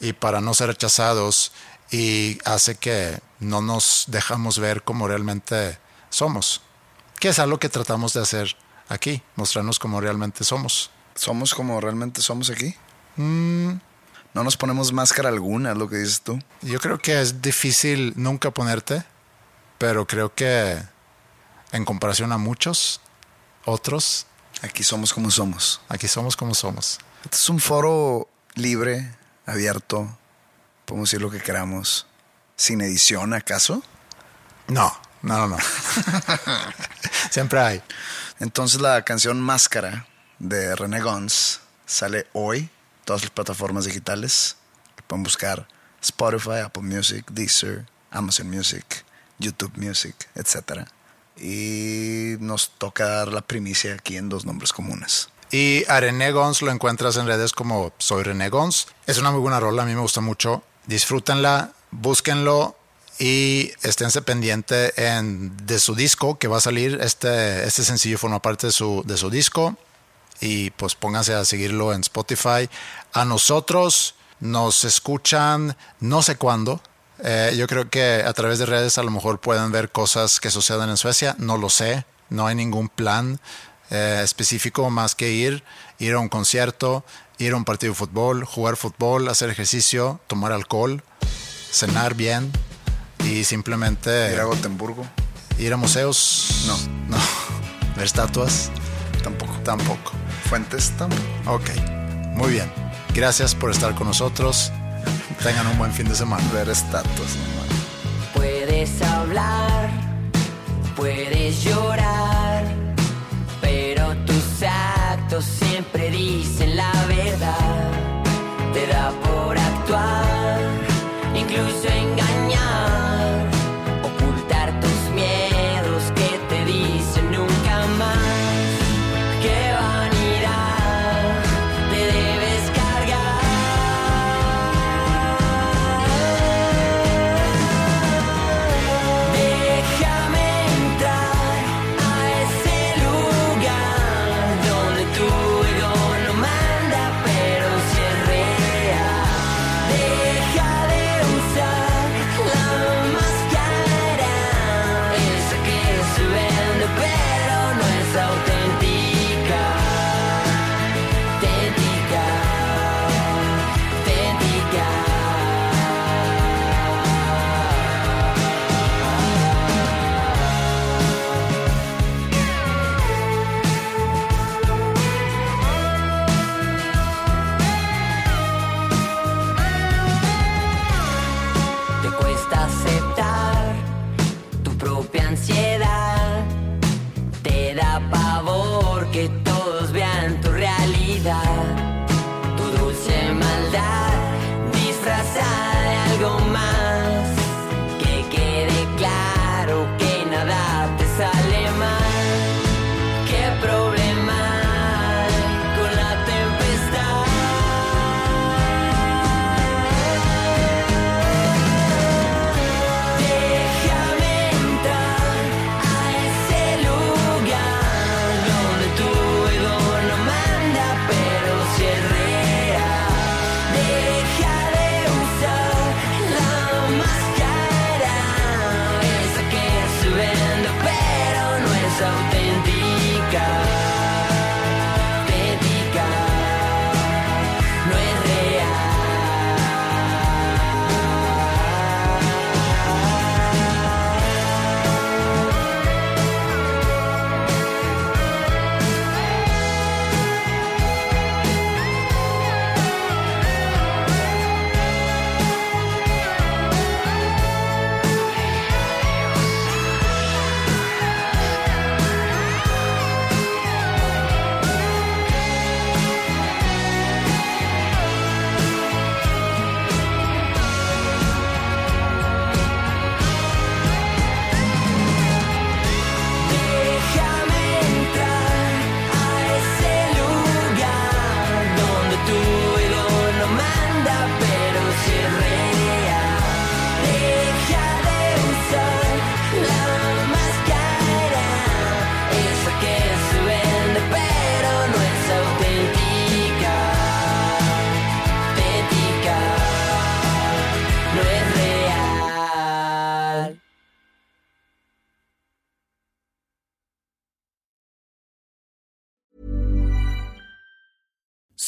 y para no ser rechazados y hace que no nos dejamos ver como realmente somos. Que es algo que tratamos de hacer aquí, mostrarnos como realmente somos. ¿Somos como realmente somos aquí? Mm. No nos ponemos máscara alguna, es lo que dices tú. Yo creo que es difícil nunca ponerte, pero creo que en comparación a muchos otros, Aquí somos como somos. aquí somos como somos. Este es un foro libre, abierto. Podemos decir lo que queramos. Sin edición, ¿acaso? No, no, no, no. Siempre hay. Entonces la canción Máscara de René Gons sale hoy, todas las plataformas digitales. Pueden buscar Spotify, Apple Music, Deezer, Amazon Music, YouTube Music, etc. Y nos toca dar la primicia aquí en dos nombres comunes. Y a René Gons lo encuentras en redes como Soy René Gons. Es una muy buena rola, a mí me gusta mucho. Disfrútenla, búsquenlo y esténse pendiente en, de su disco que va a salir. Este, este sencillo forma parte de su, de su disco y pues pónganse a seguirlo en Spotify. A nosotros nos escuchan no sé cuándo. Eh, yo creo que a través de redes a lo mejor pueden ver cosas que sucedan en Suecia. No lo sé. No hay ningún plan eh, específico más que ir, ir a un concierto, ir a un partido de fútbol, jugar fútbol, hacer ejercicio, tomar alcohol, cenar bien y simplemente... Ir a Gotemburgo. Ir a museos. No. No. Ver estatuas. Tampoco. Tampoco. Fuentes tampoco. Ok. Muy bien. Gracias por estar con nosotros. Tengan un buen fin de semana. Ver estatuas, nomás. Puedes hablar, puedes llorar, pero tus actos